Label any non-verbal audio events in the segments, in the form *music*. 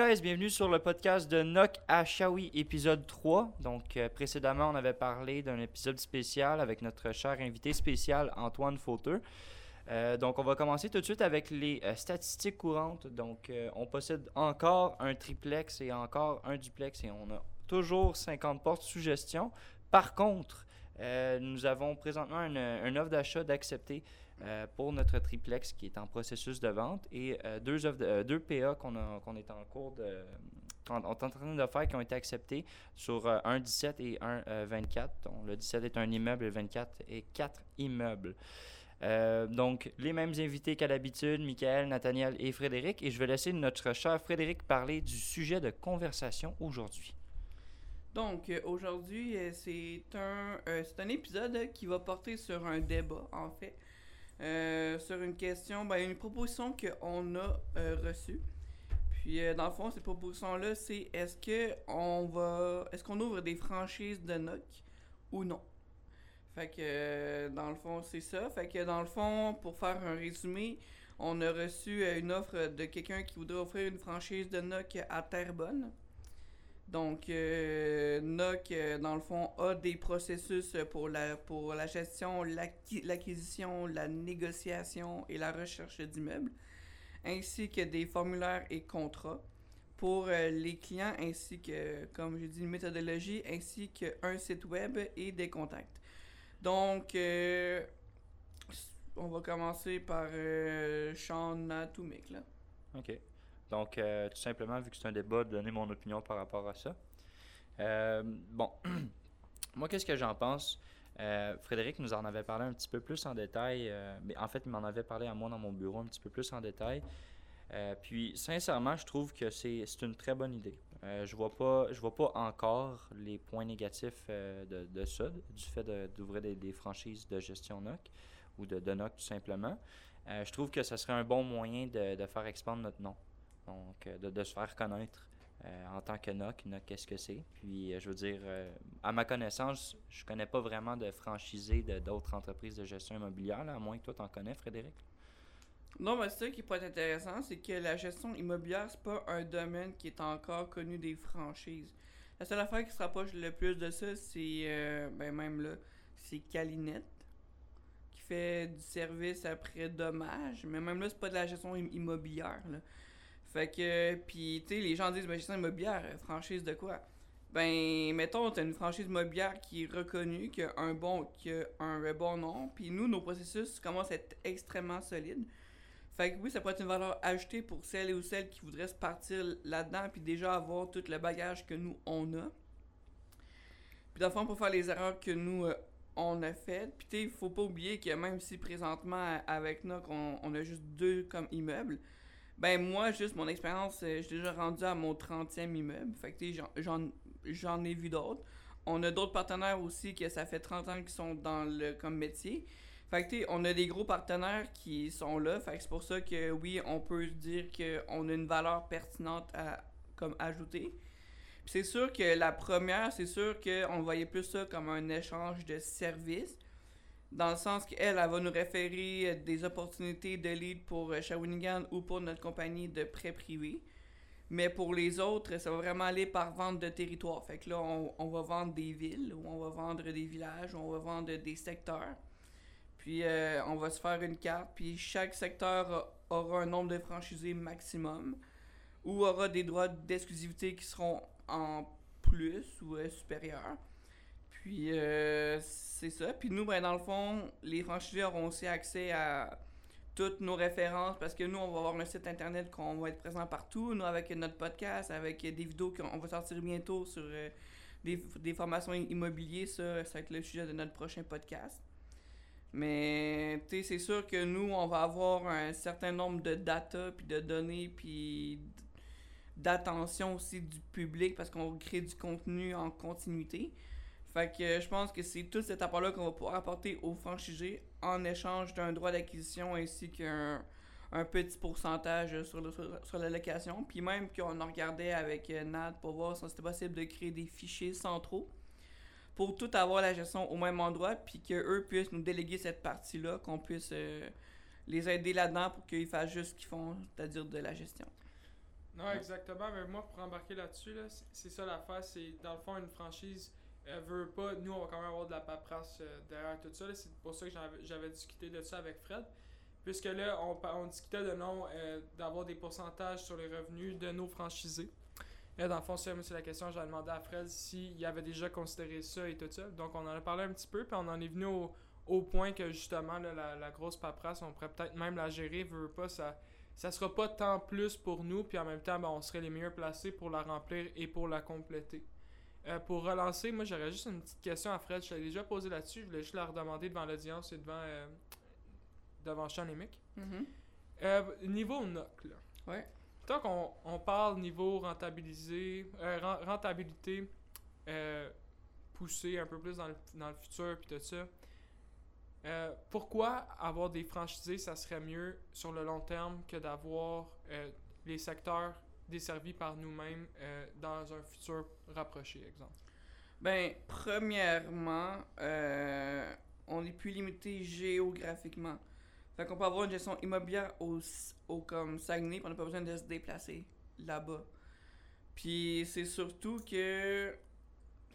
Bienvenue sur le podcast de Noc à Shawi, épisode 3. Donc, euh, précédemment, on avait parlé d'un épisode spécial avec notre cher invité spécial Antoine Fauteux. Euh, donc, on va commencer tout de suite avec les euh, statistiques courantes. Donc, on possède encore un triplex et encore un duplex et on a toujours 50 portes sous gestion. Par contre, nous avons présentement une, une offre d'achat d'accepter euh, pour notre triplex qui est en processus de vente et euh, deux, euh, deux PA qu'on qu'on est en cours de. qu'on- On est en train de faire qui ont été acceptés sur euh, un 17 et un euh, 24. Donc, le 17 est un immeuble le 24 est quatre immeubles. Donc, les mêmes invités qu'à l'habitude, Michael, Nathaniel et Frédéric. Et je vais laisser notre cher Frédéric parler du sujet de conversation aujourd'hui. Donc, aujourd'hui, c'est un, un épisode qui va porter sur un débat, en fait, euh, sur une question, ben, une proposition qu'on a euh, reçue. Puis, euh, dans le fond, cette proposition-là, c'est est-ce que on va, est-ce qu'on ouvre des franchises de NOC ou non? Fait que, dans le fond, c'est ça. Fait que, dans le fond, pour faire un résumé, on a reçu une offre de quelqu'un qui voudrait offrir une franchise de NOC à Terrebonne. Donc, euh, NOC, euh, dans le fond, a des processus pour la, pour la gestion, l'acqui- l'acquisition, la négociation et la recherche d'immeubles, ainsi que des formulaires et contrats pour euh, les clients, ainsi que, comme j'ai dit, une méthodologie, ainsi qu'un site web et des contacts. Donc, on va commencer par euh, Sean Atomic, là. OK. Donc, euh, tout simplement, vu que c'est un débat, donner mon opinion par rapport à ça. Euh, bon, *clears throat* moi, qu'est-ce que j'en pense? Euh, Frédéric nous en avait parlé un petit peu plus en détail. mais en fait, il m'en avait parlé à moi dans mon bureau un petit peu plus en détail. Puis, sincèrement, je trouve que c'est une très bonne idée. Je vois pas, je vois pas encore les points négatifs de, ça, du fait d'ouvrir des, franchises de gestion NOC ou de, NOC tout simplement. Je trouve que ça serait un bon moyen de, de faire expandre notre nom. Donc, euh, de, se faire connaître euh, en tant que NOC. NOC, qu'est-ce que c'est? Puis, euh, je veux dire, à ma connaissance, je connais pas vraiment de franchisés d'autres entreprises de gestion immobilière, à moins que toi, t'en connais, Frédéric. Non, mais c'est ça qui peut être intéressant, c'est que la gestion immobilière, c'est pas un domaine qui est encore connu des franchises. La seule affaire qui se rapproche le plus de ça, c'est, ben même là, c'est Calinette, qui fait du service après dommage, mais même là, c'est pas de la gestion im- immobilière. Fait que, puis tu sais, les gens disent, ben gestion immobilière, euh, franchise de quoi? Ben, mettons, t'as une franchise immobilière qui est reconnue, qui a un bon, qui a un euh, bon nom, puis nous, nos processus commencent à être extrêmement solides. Fait que oui, ça pourrait être une valeur ajoutée pour celles et ou celles qui voudraient se partir là-dedans puis déjà avoir tout le bagage que nous, on a. Puis dans le pour faire les erreurs que nous, euh, on a faites. Puis tu sais, il faut pas oublier que même si présentement, avec NOC, on, on a juste deux comme immeubles, ben moi, juste mon expérience, euh, j'ai déjà rendu à mon 30e immeuble. Fait que j'en- j'en- ai vu d'autres. On a d'autres partenaires aussi que ça fait 30 ans qu'ils sont dans le comme métier. Fait que, on a des gros partenaires qui sont là. Fait que c'est pour ça que, oui, on peut dire qu'on a une valeur pertinente à comme ajouter. C'est sûr que la première, c'est sûr qu'on voyait plus ça comme un échange de services. Dans le sens qu'elle, elle va nous référer des opportunités de lead pour euh, Shawinigan ou pour notre compagnie de prêt privé. Mais pour les autres, ça va vraiment aller par vente de territoire. Fait que là, on, va vendre des villes, ou on va vendre des villages, ou on va vendre des secteurs. Puis euh, on va se faire une carte, puis chaque secteur aura un nombre de franchisés maximum, ou aura des droits d'exclusivité qui seront en plus ou euh, supérieurs. Puis euh, c'est ça. Puis nous, ben, dans le fond, les franchisés auront aussi accès à toutes nos références parce que nous, on va avoir un site internet qu'on va être présent partout. Nous, avec notre podcast, avec des vidéos qu'on va sortir bientôt sur euh, des, des formations immobilières, ça, ça va être le sujet de notre prochain podcast. Mais tu sais, c'est sûr que nous, on va avoir un certain nombre de data, puis de données, puis d'attention aussi du public parce qu'on crée du contenu en continuité. Fait que je pense que c'est tout cet apport-là qu'on va pouvoir apporter aux franchisés en échange d'un droit d'acquisition ainsi qu'un un petit pourcentage sur, le, sur, sur la location. Puis même qu'on en regardait avec euh, Nat pour voir si c'était possible de créer des fichiers centraux pour tout avoir la gestion au même endroit, puis qu'eux puissent nous déléguer cette partie-là, qu'on puisse euh, les aider là-dedans pour qu'ils fassent juste ce qu'ils font, c'est-à-dire de la gestion. Non, exactement. Mais moi, pour embarquer là-dessus, là, c'est- c'est ça l'affaire. C'est dans le fond, une franchise euh, veut pas. Nous, on va quand même avoir de la paperasse euh, derrière tout ça. C'est pour ça que j'avais- discuté de ça avec Fred. Puisque là, on, discutait de non, euh, d'avoir des pourcentages sur les revenus de nos franchisés. Là, dans le fond, c'est la question que j'avais demandé à Fred s'il avait déjà considéré ça et tout ça. Donc, on en a parlé un petit peu, puis on en est venu au, point que justement, la, grosse paperasse, on pourrait peut-être même la gérer, veut pas, ça, ça sera pas tant plus pour nous, puis en même temps, ben, on serait les mieux placés pour la remplir et pour la compléter. Euh, pour relancer, moi j'aurais juste une petite question à Fred. Je l'ai déjà posé là-dessus, je voulais juste la redemander devant l'audience et devant, euh, devant Sean et Mick. Mhm. Euh, niveau NOC, là. Ouais. Tant qu'on on parle niveau rentabilisé, euh, ren- rentabilité poussée un peu plus dans le, dans le futur puis tout ça, euh, pourquoi avoir des franchisés, ça serait mieux sur le long terme que d'avoir euh, les secteurs desservis par nous-mêmes euh, dans un futur rapproché, exemple? Ben, premièrement, euh, on est plus limité géographiquement. Fait qu'on peut avoir une gestion immobilière au, au comme Saguenay, on n'a pas besoin de se déplacer là-bas. Puis c'est surtout que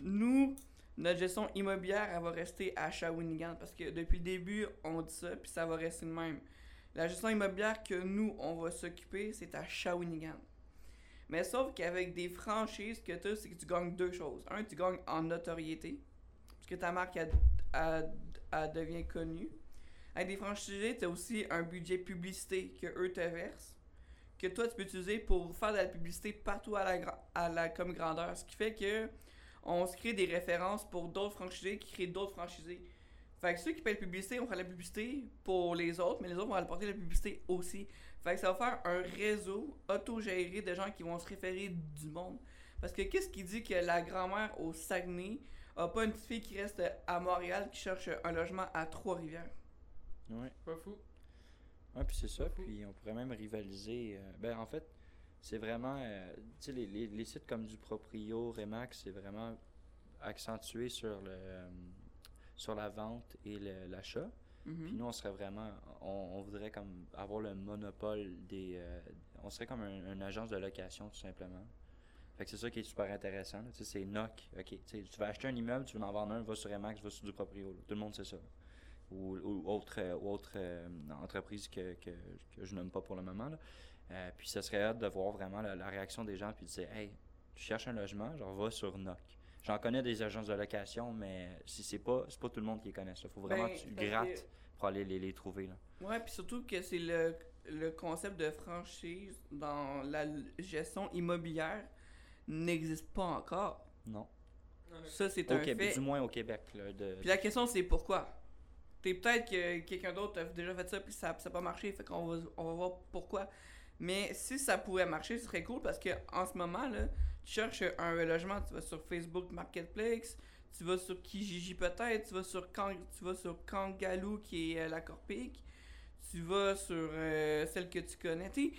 nous, notre gestion immobilière, elle va rester à Shawinigan. Parce que depuis le début, on dit ça, puis ça va rester le même. La gestion immobilière que nous, on va s'occuper, c'est à Shawinigan. Mais sauf qu'avec des franchises que tu as, c'est que tu gagnes deux choses. Un, tu gagnes en notoriété, parce que ta marque, devient connue. Avec des franchisés, tu as aussi un budget publicité que eux te versent, que toi, tu peux utiliser pour faire de la publicité partout à la, à la comme grandeur. Ce qui fait que on se crée des références pour d'autres franchisés qui créent d'autres franchisés. Fait que ceux qui payent la publicité vont faire la publicité pour les autres, mais les autres vont apporter la publicité aussi. Fait que ça va faire un réseau autogéré de gens qui vont se référer du monde. Parce que qu'est-ce qui dit que la grand-mère au Saguenay a pas une petite fille qui reste à Montréal qui cherche un logement à Trois-Rivières? Ouais. Pas fou. Ouais, puis c'est ça. Puis on pourrait même rivaliser. euh, ben, en fait, c'est vraiment. euh, tu sais, les, les, les sites comme du Proprio, Remax, c'est vraiment accentué sur le. euh, sur la vente et le- Mhm. Puis nous, on serait vraiment. On, voudrait comme avoir le monopole des. euh, on serait comme un- une agence de location, tout simplement. Fait que c'est ça qui est super intéressant. Tu sais, c'est NOC. OK. Tu vas acheter un immeuble, tu veux en vendre un, va sur Remax, va sur du Proprio. Tout le monde sait ça. Ou, ou autre, euh, autre euh, entreprise que, que, que je nomme pas pour le moment. là. Puis ça serait hâte de voir vraiment la, la réaction des gens puis de dire Hey, tu cherches un logement, genre va sur NOC. J'en connais des agences de location, mais si c'est pas c'est pas tout le monde qui les connaît. Il faut vraiment Ben, que tu que- grattes pour aller les, les trouver. Là. Ouais, puis surtout que c'est le, le concept de franchise dans la gestion immobilière n'existe pas encore. Non. Ça, c'est un Québec, fait. du moins au Québec. Là, de... Puis la question, c'est pourquoi? T'es peut-être que quelqu'un d'autre a déjà fait ça puis ça n'a pas marché, fait qu'on va, on va voir pourquoi. Mais si ça pourrait marcher, ce serait cool parce que en ce moment, là, tu cherches un logement, tu vas sur Facebook Marketplace, tu vas sur Kijiji peut-être, tu vas sur Kang, tu vas sur Kangaloo qui est euh, la Corpic, tu vas sur euh, celle que tu connais, tu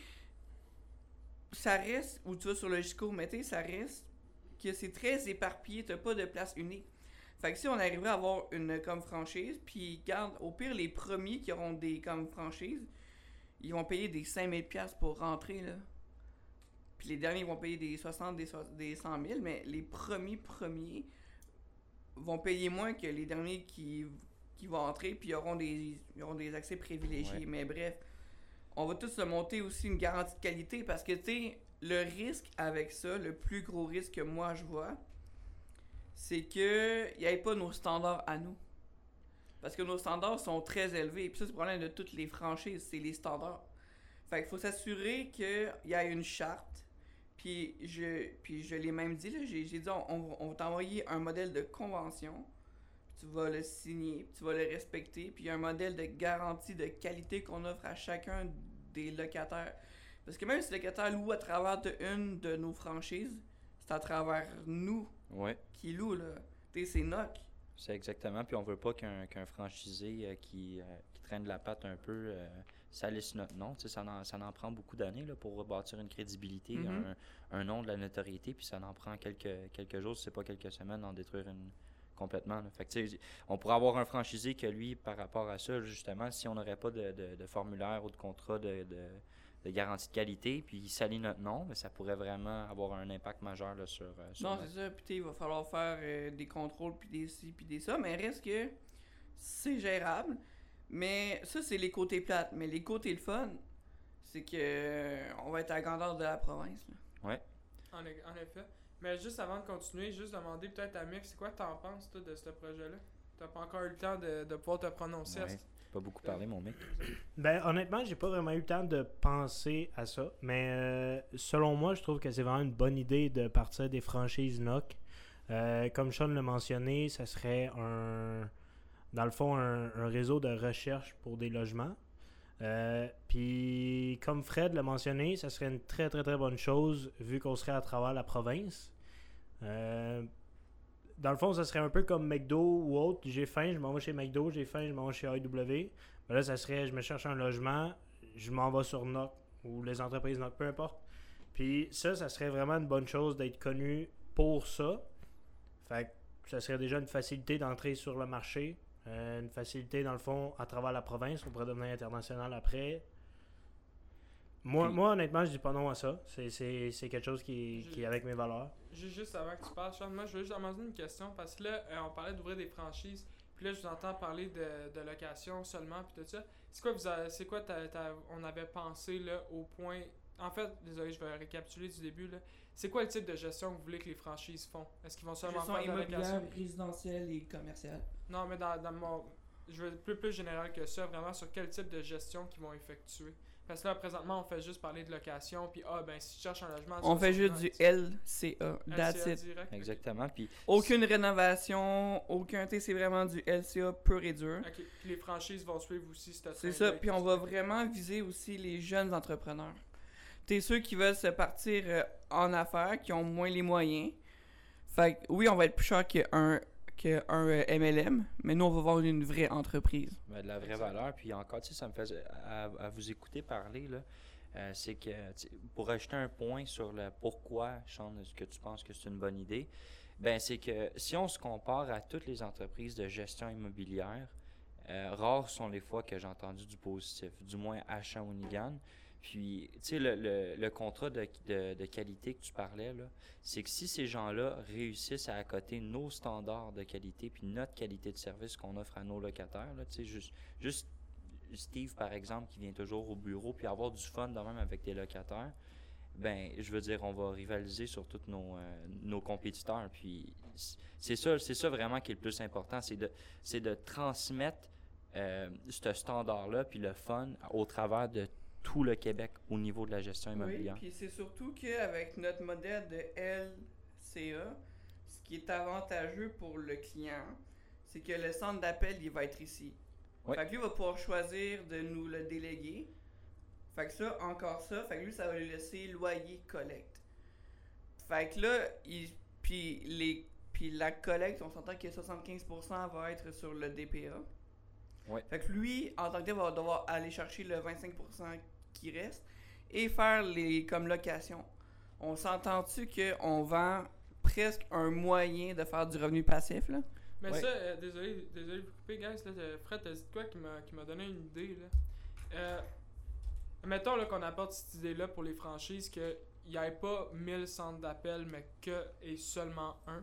ça reste, ou tu vas sur Logisco, mais tu ça reste que c'est très éparpillé, t'as pas de place unique. Fait que si on arriverait à avoir une comme franchise, puis garde, au pire, les premiers qui auront des comme franchises, ils vont payer des 5000$ piastres pour rentrer, là. Puis les derniers vont payer des 60, des, so- des 100 000, mais les premiers premiers vont payer moins que les derniers qui, qui vont entrer, puis ils auront des, ils auront des accès privilégiés. Ouais. Mais bref, on va tous se monter aussi une garantie de qualité parce que, tu sais, le risque avec ça, le plus gros risque que moi je vois, c'est que il n'y ait pas nos standards à nous. Parce que nos standards sont très élevés. Puis ça, c'est le problème de toutes les franchises, c'est les standards. Fait qu'il faut s'assurer qu'il y a une charte. Puis je, puis je l'ai même dit, là, j'ai, dit, on, va t'envoyer un modèle de convention. Puis tu vas le signer, puis tu vas le respecter. Puis il y a un modèle de garantie de qualité qu'on offre à chacun des locataires. Parce que même si le locataire loue à travers de une de nos franchises, c'est à travers nous Ouais, qui loue, là. Sais, c'est NOC. c'est exactement. Puis on veut pas qu'un qu'un franchisé euh, qui, euh, qui traîne la patte un peu euh, salisse notre nom. Ça, en, ça en prend beaucoup d'années pour rebâtir une crédibilité, Mhm. un, un nom, de la notoriété. Puis ça en prend quelques, quelques jours, c'est pas quelques semaines, d'en détruire une complètement. là. Fait que, tu sais, on pourrait avoir un franchisé que lui, par rapport à ça, justement, si on n'aurait pas de, de- de formulaire ou de contrat de, garantie de qualité, puis il salit notre nom, mais ça pourrait vraiment avoir un impact majeur là, sur, euh, sur Non, c'est ça. Puis il va falloir faire euh, des contrôles, puis des ci, puis des ça. Mais reste que c'est gérable. Mais ça, c'est les côtés plates. Mais les côtés le fun, c'est que euh, on va être à la grandeur de la province. là. En, e- en effet. Mais juste avant de continuer, juste demander peut-être à Mick, c'est quoi que t'en penses toi, de ce projet-là? T'as pas encore eu le temps de, de pouvoir te prononcer à Ouais. ce- Pas beaucoup parlé, mon mec. Ben, honnêtement, j'ai pas vraiment eu le temps de penser à ça. Mais euh, selon moi, je trouve que c'est vraiment une bonne idée de partir des franchises NOC. Euh, comme Sean l'a mentionné, ça serait un. Dans le fond, un, réseau de recherche pour des logements. Euh, Puis, comme Fred l'a mentionné, ça serait une très très très bonne chose vu qu'on serait à travers la province. Euh, dans le fond, ça serait un peu comme McDo ou autre. J'ai faim, je m'en vais chez McDo, j'ai faim, je m'en vais chez AEW. Ben là, ça serait, je me cherche un logement, je m'en vais sur NOC ou les entreprises NOC, peu importe. Puis ça, ça serait vraiment une bonne chose d'être connu pour ça. Fait que ça serait déjà une facilité d'entrer sur le marché. Euh, une facilité, dans le fond, à travers la province. On pourrait devenir international après. Moi, Puis- moi honnêtement, je dis pas non à ça. C'est- C'est c'est quelque chose qui, Je- qui est avec mes valeurs. Ju- Juste avant que tu parles, Sean, moi je veux juste demander une question parce que là, euh, on parlait d'ouvrir des franchises. Puis là, je vous entends parler de, de location seulement, puis tout ça. C'est quoi, vous avez- c'est quoi ta- ta- on avait pensé là, au point. En fait, désolé, je vais récapituler du début. là. C'est quoi le type de gestion que vous voulez que les franchises font? Est-ce qu'ils vont seulement Gestion faire de la immobilière, location résidentielle et commerciale. Non, mais dans, dans mon. Je veux être plus, plus général que ça, vraiment sur quel type de gestion qu'ils vont effectuer. Parce que là, présentement, on fait juste parler de location, puis ah, ben si tu cherches un logement. On fait juste du. LCA. That's LCA it. direct. Exactement. Puis Aucune rénovation, aucun. Tu c'est vraiment du LCA pur et dur. Ok, puis les franchises vont suivre aussi cette C'est ça, puis on va vraiment viser aussi les jeunes entrepreneurs. T'es ceux qui veulent se partir euh, en affaires, qui ont moins les moyens. Fait que oui, on va être plus cher qu'un que un euh, MLM, mais nous, on va voir une vraie entreprise. Ben, de la vraie valeur. Puis encore, tu sais, ça me fait. À, à vous écouter parler, là, euh, c'est que, pour ajouter un point sur le pourquoi, Sean, est-ce que tu penses que c'est une bonne idée, ben c'est que si on se compare à toutes les entreprises de gestion immobilière, euh, rares sont les fois que j'ai entendu du positif, du moins à Shawinigan. Puis, tu sais, le, le- contrat de, de- de qualité que tu parlais, c'est que si ces gens-là réussissent à accoter nos standards de qualité puis notre qualité de service qu'on offre à nos locataires, tu sais, juste, juste Steve, par exemple, qui vient toujours au bureau puis avoir du fun de même avec des locataires, ben, je veux dire, on va rivaliser sur tous nos, euh, nos compétiteurs. Puis, c'est ça, c'est ça vraiment qui est le plus important, c'est de, de transmettre euh, ce standard-là puis le fun au travers de tout le Québec au niveau de la gestion Oui, immobilière. puis c'est surtout qu'avec notre modèle de LCA, ce qui est avantageux pour le client, c'est que le centre d'appel, il va être ici. Ouais. Fait que lui va pouvoir choisir de nous le déléguer. Fait que ça, encore ça, fait que lui, ça va lui laisser loyer collecte. Fait que là, il, puis, les, puis la collecte, on s'entend que 75% va être sur le DPA. Ouais. Fait que lui, en tant que tel, va devoir aller chercher le 25% qui reste et faire les comme location. On s'entend-tu qu'on vend presque un moyen de faire du revenu passif, là? Mais Ouais. ça, euh, désolé, désolé de vous couper, guys. Là, euh, Fred, t'as dit quoi qui m'a, qui m'a donné une idée. Là? Euh, mettons là, qu'on apporte cette idée-là pour les franchises, qu'il n'y ait pas 1000 centres d'appel, mais que et seulement un.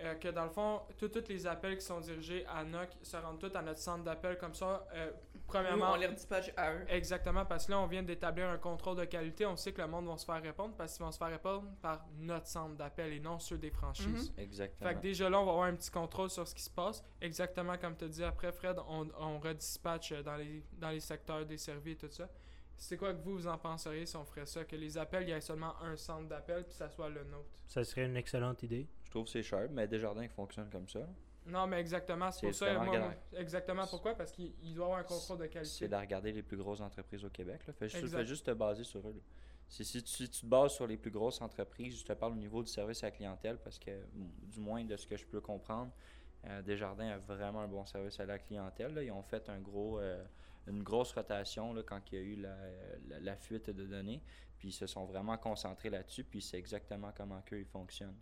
Euh, que dans le fond, tous les appels qui sont dirigés à NOC se rendent tous à notre centre d'appel comme ça. Euh, Nous, premièrement, on les redispatche à eux. Exactement, parce que là, on vient d'établir un contrôle de qualité. On sait que le monde va se faire répondre parce qu'ils vont se faire répondre par notre centre d'appel et non ceux des franchises. Exactement. Fait que déjà là, on va avoir un petit contrôle sur ce qui se passe. Exactement comme tu as dit après, Fred, on, on redispatche dans les, dans les secteurs desservis et tout ça. C'est quoi que vous, vous en penseriez si on ferait ça? Que les appels, il y ait seulement un centre d'appel puis ça soit le nôtre? Ça serait une excellente idée. Je trouve que c'est cher, mais Desjardins qui fonctionne comme ça. Non, mais exactement, c'est C'est pour ça. moi, exactement pourquoi? Parce qu'il il doit avoir un contrôle de C'est qualité. de regarder les plus grosses entreprises au Québec. Là. Fais, juste, fais juste te baser sur eux. C'est- Si, tu, si tu te bases sur les plus grosses entreprises, je te parle au niveau du service à la clientèle parce que, du moins de ce que je peux comprendre, euh, Desjardins a vraiment un bon service à la clientèle. là. Ils ont fait un gros, euh, une grosse rotation là, quand il y a eu la, la- la fuite de données. Puis ils se sont vraiment concentrés là-dessus. Puis c'est exactement comment eux ils fonctionnent.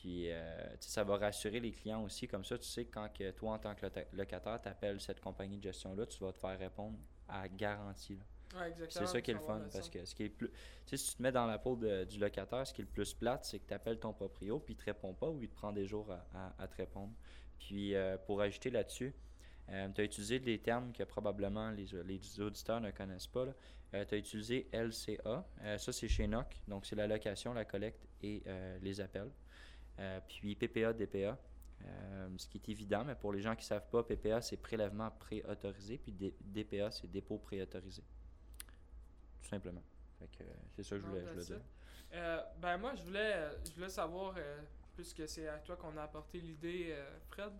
Puis euh, ça va rassurer les clients aussi. Comme ça, tu sais que quand que toi, en tant que locataire, tu appelles cette compagnie de gestion-là, tu vas te faire répondre à garantie. Ouais. C'est ça qui est le fun. Parce que ce qui est plus. Tu sais, si tu te mets dans la peau de- du locataire, ce qui est le plus plate, c'est que tu appelles ton proprio, puis il te répond pas, ou il te prend des jours à, à- à te répondre. Puis euh, pour ajouter là-dessus, tu as utilisé des termes que probablement les, les auditeurs ne connaissent pas. tu as utilisé LCA. Euh, ça, c'est chez NOC. Donc, c'est la location, la collecte et euh, les appels. Euh, puis PPA, DPA. Euh, ce qui est évident, mais pour les gens qui ne savent pas, PPA, c'est prélèvement préautorisé, puis D- DPA, c'est dépôt préautorisé. Tout simplement. Euh, c'est ça que je voulais, je dire. Euh, ben moi, je voulais, je voulais savoir, euh, puisque c'est à toi qu'on a apporté l'idée, euh, Fred,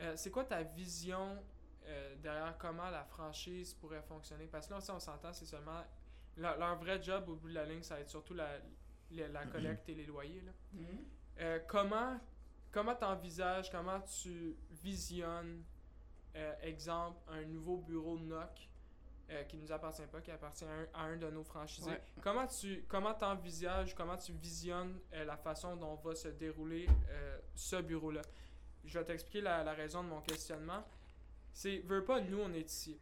euh, c'est quoi ta vision euh, derrière comment la franchise pourrait fonctionner? Parce que là, si on s'entend, c'est seulement... Leur, leur vrai job au bout de la ligne, ça va être surtout la, la, la *clears throat* collecte et les loyers. Là. Euh, comment comment t'envisages, comment tu visionnes, euh, exemple, un nouveau bureau NOC euh, qui nous appartient pas, qui appartient à un, à un de nos franchisés? Ouais. Comment tu comment t'envisages, comment tu visionnes euh, la façon dont va se dérouler ce bureau-là? Je vais t'expliquer la, la raison de mon questionnement. C'est, veux pas, nous, on est ici.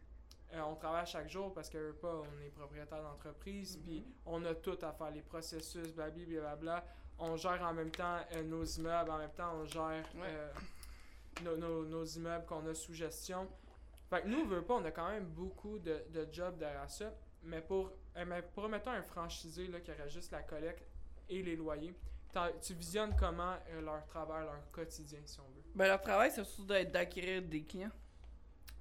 Euh, on travaille chaque jour parce que, veux pas, on est propriétaire d'entreprise, puis Mhm. on a tout à faire, les processus, blablabla. On gère en même temps euh, nos immeubles, en même temps, on gère Ouais. euh, nos, nos- nos immeubles qu'on a sous gestion. Fait que nous, veut pas, on a quand même beaucoup de, de jobs derrière ça. Mais pour, euh, mais pour mettons un franchisé là, qui aurait juste la collecte et les loyers, tu visionnes comment euh, leur travail, leur quotidien, si on veut? Ben, leur travail, c'est surtout d'acquérir des clients.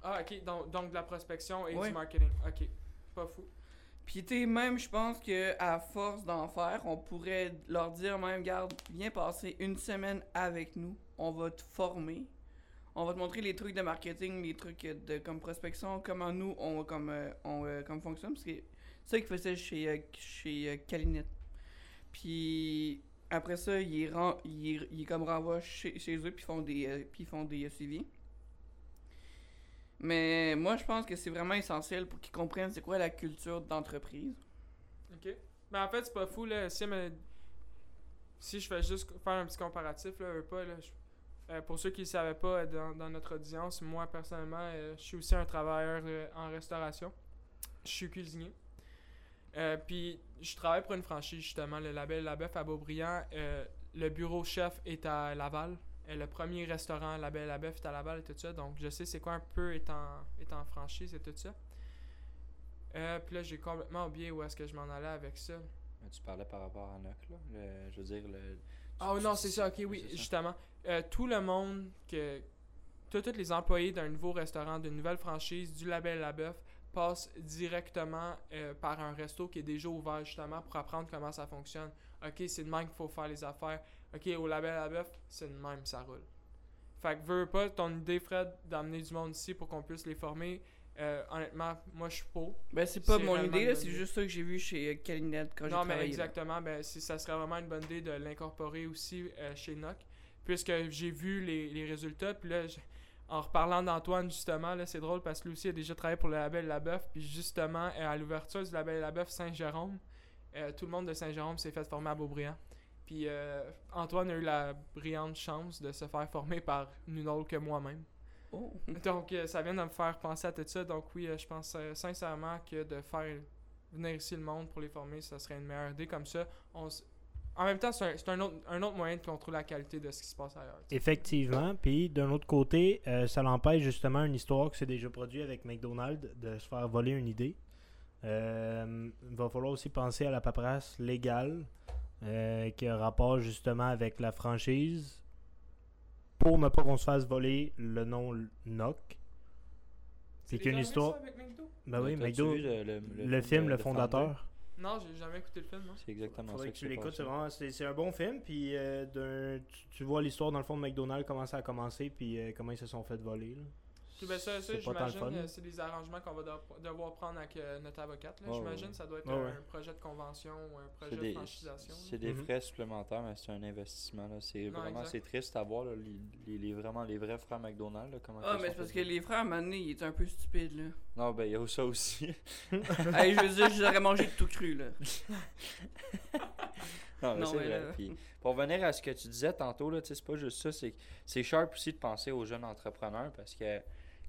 Ah, ok, donc, donc de la prospection et du marketing. Ok, pas fou. Puis, tu même, je pense que à force d'en faire, on pourrait leur dire même, garde, viens passer une semaine avec nous. On va te former. On va te montrer les trucs de marketing, les trucs de comme prospection, comment nous, on, comme, euh, on, euh, comme fonctionne. Parce que c'est ça qu'ils faisaient chez, euh, chez Calinette. Puis, après ça, ils, comme renvoient chez, chez eux, puis font des, puis font des suivis. Mais moi, je pense que c'est vraiment essentiel pour qu'ils comprennent c'est quoi la culture d'entreprise. Ok. Mais en fait, c'est pas fou, là. Si, me- si je fais juste faire un petit comparatif, là, pas, là, euh, pour ceux qui ne savaient pas euh, dans, dans notre audience, moi, personnellement, euh, je suis aussi un travailleur en restauration. Je suis cuisinier. Puis, je travaille pour une franchise, justement, le label La Bœuf à Beaubriand. Le bureau chef est à Laval. Le premier restaurant Label La Bœuf est à Laval et tout ça. Donc, je sais c'est quoi un peu étant, étant franchise et tout ça. Euh, puis là, j'ai complètement oublié où est-ce que je m'en allais avec ça. Mais Tu parlais par rapport à NOC, là. le- je veux dire, le. Ah non, c'est ça, ok, oui, justement. Euh, tout le monde, que tous tous les employés d'un nouveau restaurant, d'une nouvelle franchise, du label La Bœuf, passent directement euh, par un resto qui est déjà ouvert justement pour apprendre comment ça fonctionne. Ok, c'est de même qu'il faut faire les affaires. Ok, au label La Bœuf, c'est de même, ça roule. Fait que veux pas ton idée, Fred, d'amener du monde ici pour qu'on puisse les former. euh, honnêtement, moi je suis pour. Ben, c'est pas mon idée, c'est juste ça que j'ai vu chez euh, Calinette quand j'ai Non, mais travaillé. là. exactement. Ben, ça serait vraiment une bonne idée de l'incorporer aussi euh, chez NOC. Puisque j'ai vu les, les résultats. Puis là, en reparlant d'Antoine, justement, là, c'est drôle parce que lui aussi a déjà travaillé pour le label La Bœuf. Puis justement, euh, à l'ouverture du label La Bœuf Saint-Jérôme, euh, tout le monde de Saint-Jérôme s'est fait former à Beaubriand. Puis euh, Antoine a eu la brillante chance de se faire former par nul autre que moi-même. Oh. *laughs* Donc, euh, ça vient de me faire penser à tout ça. Donc, oui, euh, je pense euh, sincèrement que de faire venir ici le monde pour les former, ça serait une meilleure idée. Comme ça, on s- en même temps, c'est un, c'est un autre, un autre moyen de contrôler la qualité de ce qui se passe ailleurs. Effectivement. Puis d'un autre côté, euh, ça l'empêche justement une histoire qui s'est déjà produite avec McDonald's de se faire voler une idée. Euh, il va falloir aussi penser à la paperasse légale euh, qui a rapport justement avec la franchise pour ne pas qu'on se fasse voler le nom NOC. C'est qu'une histoire. ça, avec McDo? Ben oui, McDo, le, le- le film, de- le fondateur? Non, j'ai jamais écouté le film, non? C'est exactement Faudrait ça. que tu l'écoutes, c'est vraiment c'est, un bon film. Puis euh, d'un- tu, tu vois l'histoire dans le fond de McDonald's, comment ça a commencé, puis euh, comment ils se sont fait voler. là. Puis ben, ça, j'imagine, euh, c'est des arrangements qu'on va de- devoir prendre avec euh, notre avocate. là. Ouais, j'imagine ouais. ça doit être Ouais, un ouais. projet de convention ou un projet de franchisation. c'est des Mhm. frais supplémentaires, mais c'est un investissement. Là. C'est vraiment c'est triste à voir là, les, les- les- vraiment les vrais frères McDonald's. Là, comment Ah, mais c'est parce que les frères, à un moment donné, ils étaient un peu stupides, là. Non, ben il y a ça aussi. *laughs* hey, je veux dire, j'aurais mangé tout cru, là. *laughs* non, mais Non, vrai. Puis, pour revenir à ce que tu disais tantôt, c'est pas juste ça. C'est, c'est sharp aussi de penser aux jeunes entrepreneurs parce que,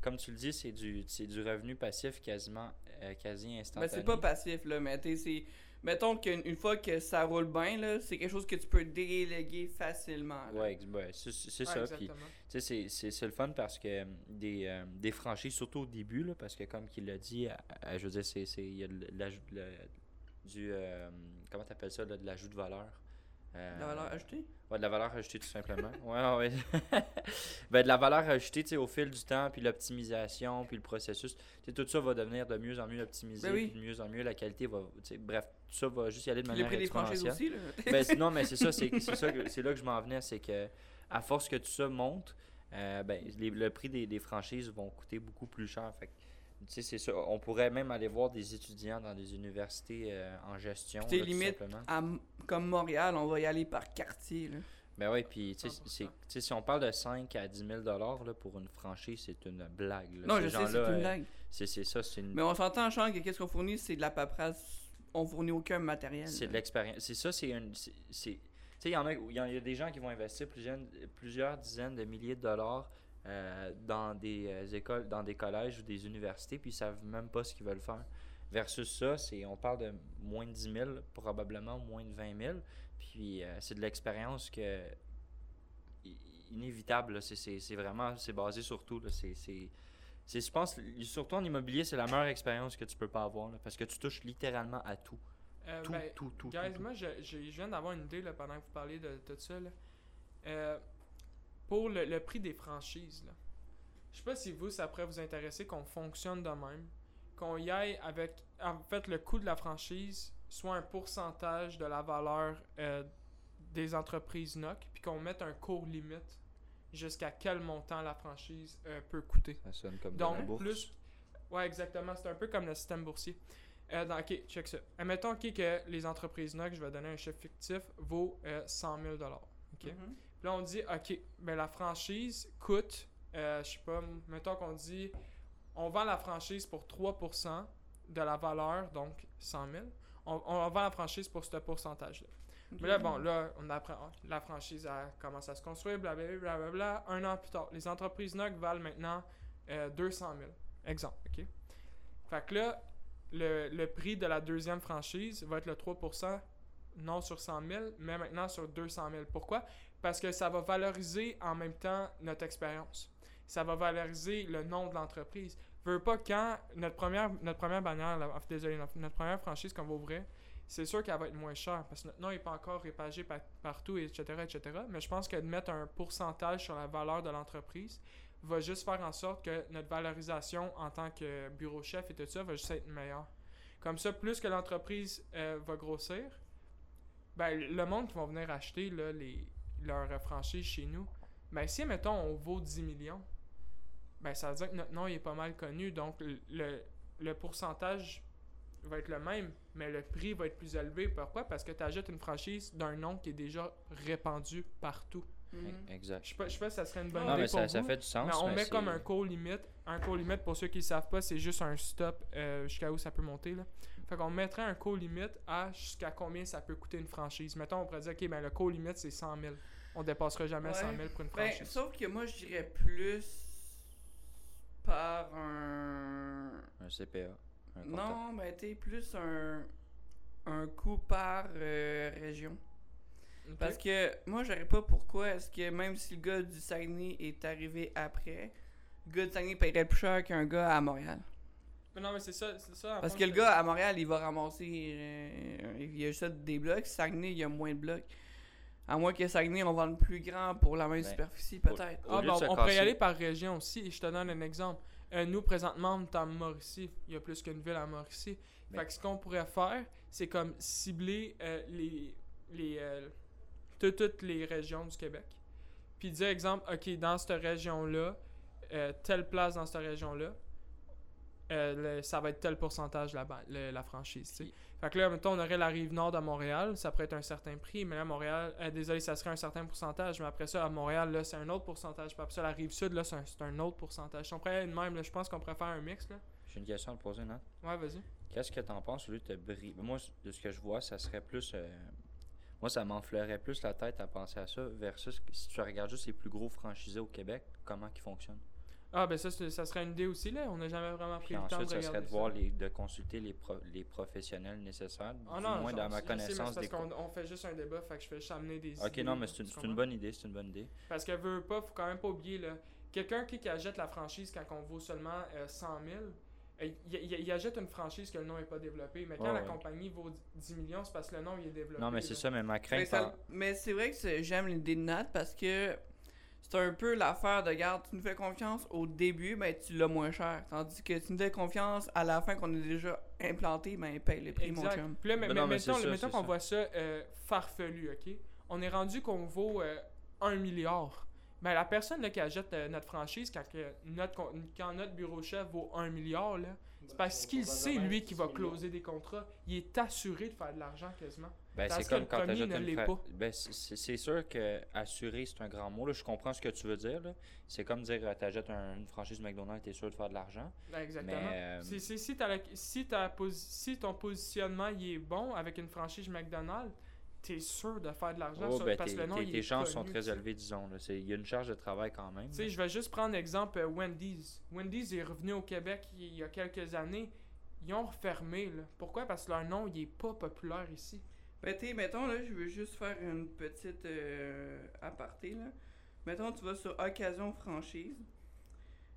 comme tu le dis, c'est du, c'est du revenu passif quasiment euh, quasi instantané. c'est pas passif, là, mais c'est. Mettons qu'une une fois que ça roule bien, là, c'est quelque chose que tu peux déléguer facilement. là. Ouais, c'est Ouais, ça. Puis, exactement. tu sais, c'est- le fun parce que euh, des, euh, des franchises, surtout au début, là, parce que comme qu'il l'a dit, je veux dire, c'est- il y a de l'ajout le- du. euh, comment t'appelles ça, là, de l'ajout de valeur. Euh, La valeur ajoutée? Ouais, de la valeur ajoutée tout simplement. *laughs* ouais, ouais. ben, de la valeur ajoutée, tu sais, au fil du temps, puis l'optimisation, puis le processus. Tu sais, tout ça va devenir de mieux en mieux optimisé, Ben oui. puis de mieux en mieux, la qualité va. bref, tout ça va juste y aller de Puis manière exponentielle. aussi, là. *laughs* Ben, non, mais c'est ça, c'est là que je m'en venais, c'est que à force que tout ça monte, euh, ben, les- le prix des, des franchises vont coûter beaucoup plus cher. Fait sais, c'est ça. On pourrait même aller voir des étudiants dans des universités euh, en gestion. Tout limite à comme Montréal, on va y aller par quartier, là. Ben oui, puis tu sais, 100%. c'est- tu sais, si on parle de 5 à 10 000 là, pour une franchise, c'est une blague. là. Non, Ces je sais, c'est une euh, blague. C'est c'est ça, c'est une. Mais on s'entend, Charles, que qu'est-ce qu'on fournit, c'est de la paperasse. On fournit aucun matériel. C'est de l'expérience. C'est ça, c'est une. c'est- c'est- Tu sais, il y en a, en- y a des gens qui vont investir plusieurs, plusieurs dizaines de milliers de dollars euh, dans des euh, écoles, dans des collèges ou des universités, puis ils savent même pas ce qu'ils veulent faire. Versus ça, c'est on parle de moins de 10 000, probablement moins de 20 000. Puis euh, c'est de l'expérience que inévitable. C'est- vraiment c'est basé sur tout. C'est je pense surtout en immobilier, c'est la meilleure expérience que tu peux pas avoir là, parce que tu touches littéralement à tout. Euh, Tout, ben, tout, tout, Guys, tout, moi, je, je- je viens d'avoir une idée là, pendant que vous parlez de, tout ça. là. Euh, pour le, le prix des franchises, là. je sais pas si vous, ça pourrait vous intéresser qu'on fonctionne de même. Qu'on y aille avec, en fait, le coût de la franchise, soit un pourcentage de la valeur euh, des entreprises NOC, puis qu'on mette un cours limite jusqu'à quel montant la franchise euh, peut coûter. Ça sonne comme de la Donc, bourse. plus. Ouais, exactement. C'est un peu comme le système boursier. Euh, dans- ok, check ça. Admettons ok, que les entreprises NOC, je vais donner un chiffre fictif, vaut euh, 100 000 Ok? Mhm. Puis là, on dit, ok, ben la franchise coûte, euh, je sais pas, mettons qu'on dit, on vend la franchise pour 3% de la valeur, donc 100 000. On, on vend la franchise pour ce pourcentage-là. Mais là, bon, là, on apprend, la franchise elle commence à se construire, blablabla, blablabla. Un an plus tard, les entreprises NOC valent maintenant euh, 200 000. Exemple, OK? Fait que là, le, le prix de la deuxième franchise va être le 3%, non sur 100 000, mais maintenant sur 200 000. Pourquoi? Parce que ça va valoriser en même temps notre expérience. Ça va valoriser le nom de l'entreprise. Veux pas quand notre première, notre première bannière, là, désolé, notre, première franchise qu'on va ouvrir, c'est sûr qu'elle va être moins chère parce que notre nom n'est pas encore répagé par- partout, etc., etc. Mais je pense que de mettre un pourcentage sur la valeur de l'entreprise va juste faire en sorte que notre valorisation en tant que bureau chef et tout ça va juste être meilleure. Comme ça, plus que l'entreprise euh, va grossir, ben, le monde qui va venir acheter là, les, leur franchise chez nous, ben, si, mettons, on vaut 10 millions, ben, ça veut dire que notre nom il est pas mal connu. Donc, le- le, pourcentage va être le même, mais le prix va être plus élevé. Pourquoi? Parce que tu achètes une franchise d'un nom qui est déjà répandu partout. Mhm. Exact. Je sais pas, je sais pas si ça serait une bonne Non, Non, idée mais pour ça, ça fait du sens. mais on mais met c'est- comme un coût limite. Un coût limite, pour ceux qui ne savent pas, c'est juste un stop euh, jusqu'à où ça peut monter. Là. Fait qu'on mettrait un coût limite à jusqu'à combien ça peut coûter une franchise. Mettons, on pourrait dire, OK, ben le coût limite, c'est 100 000. On dépassera jamais Ouais. 100 000 pour une Ben, franchise. sauf que moi, je dirais plus par un. Un CPA. un. Non, ben, t'es plus un. Un coût par euh, région. Parce que moi, j'aurais pas pourquoi est-ce que même si le gars du Saguenay est arrivé après, le gars du Saguenay paierait plus cher qu'un gars à Montréal. Mais non, mais c'est ça. c'est ça Parce que le gars à Montréal, il va ramasser. euh, il y a juste des blocs. Saguenay, il y a moins de blocs. À moins que Saguenay, on vende plus grand pour la même Ben, superficie, peut-être. Ah, ben, on pourrait y aller par région aussi. Je te donne un exemple. Euh, nous, présentement, on est en Mauricie. Il y a plus qu'une ville à Mauricie. Mais- Fait que ce qu'on pourrait faire, c'est comme cibler euh, les, les, euh, tout- toutes les régions du Québec. Puis dire, exemple, OK, dans cette région-là, euh, telle place dans cette région-là, euh, le- ça va être tel pourcentage le- la franchise. tu sais. Fait que là, mettons, on aurait la rive nord de Montréal, ça pourrait être un certain prix, mais là, Montréal, euh, désolé, ça serait un certain pourcentage, mais après ça, à Montréal, là, c'est un autre pourcentage. Puis après ça, la rive sud, là, c'est un, autre pourcentage. Si on pourrait même, là, je pense qu'on pourrait faire un mix, là. J'ai une question à te poser, Nat. Ouais, vas-y. Qu'est-ce que t'en penses au lieu de te briser Moi, de ce que je vois, ça serait plus. euh, Moi, ça m'enflerait plus la tête à penser à ça versus si tu regardes juste les plus gros franchisés au Québec, comment ils fonctionnent? Ah, ben ça, ça serait une idée aussi, là. On n'a jamais vraiment pris Puis le temps de ensuite, ça regarder serait de voir les, de consulter les, pro- les professionnels nécessaires. Ah du non, moins dans ma sais, mais connaissance parce qu'on on fait juste un débat, fait que je fais juste amener des Ok, idées, non, mais c'est une, bonne idée, c'est une bonne idée. Parce que veut pas, faut quand même pas oublier, là. Quelqu'un qui, qui achète la franchise quand on vaut seulement euh, 100 000, euh, il, il- il achète une franchise que le nom n'est pas développé. Mais quand la ouais. compagnie vaut 10 millions, c'est parce que le nom il est développé. Non, mais c'est ça, mais ma Mais, crainte. ça- par- mais c'est vrai que c'est- j'aime l'idée de Nat parce que c'est un peu l'affaire de garde, tu nous fais confiance au début, ben tu l'as moins cher. Tandis que tu nous fais confiance à la fin qu'on est déjà implanté, ben paye le prix, mon Exact. chum. Puis là, mais, Ben mais non, mais mettons, ça, mettons c'est qu'on voit ça euh, farfelu, ok? On est rendu qu'on vaut euh, 1 milliard. Ben, la personne là, qui achète euh, notre franchise, quand, notre, quand notre bureau chef vaut 1 milliard, là, c'est parce qu'il sait, lui, qui va closer des contrats. Il est assuré de faire de l'argent quasiment. Ben, c'est comme quand ne une fra-. Ben, c'est- sûr que assurer, c'est un grand mot. Là. Je comprends ce que tu veux dire. C'est comme dire euh, t'achètes un- une franchise McDonald's, t'es sûr de faire de l'argent. Ben, exactement. Mais, euh, si, t'as la- si, ta posi- si ton positionnement il est bon avec une franchise McDonald's, t'es sûr de faire de l'argent oh, ben, parce tes, que le nom tes- chances sont très tu élevées, disons. Il y a une charge de travail quand même. Tu sais, je vais juste prendre l'exemple euh, Wendy's. Wendy's est revenu au Québec il il y a quelques années. Ils ont refermé. Là. Pourquoi? Parce que leur nom, il est pas populaire ici. Ben, mettons, là, je veux juste faire une petite euh, aparté, là. Mettons, tu vas sur Occasion Franchise.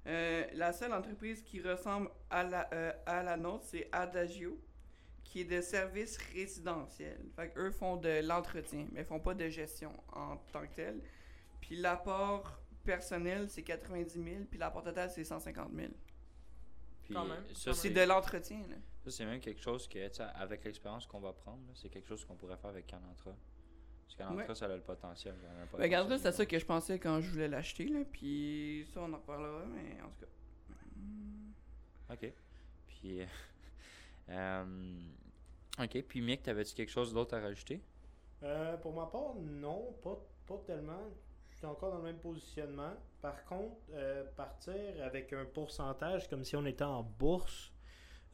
Euh, la seule entreprise qui ressemble à la, euh, à la nôtre, c'est Adagio, qui est de services résidentiels. Fait eux font de l'entretien, mais ils font pas de gestion en tant que tel. Puis l'apport personnel, c'est 90 000, puis l'apport total, c'est 150 000. Puis, Quand même, c'est de l'entretien, là. Ça, c'est même quelque chose que, avec l'expérience qu'on va prendre, c'est quelque chose qu'on pourrait faire avec Canantra. Parce que Canantra, Ouais. ça a le potentiel. Ben, potentiel là, c'est ça que je pensais quand je voulais l'acheter, là. Puis ça, on en reparlera, mais en tout cas. Ok. Puis. euh, *laughs* euh, ok. Puis, Mick, t'avais-tu quelque chose d'autre à rajouter? Euh, pour ma part, non, pas, pas tellement. Je suis encore dans le même positionnement. Par contre, euh, partir avec un pourcentage comme si on était en bourse,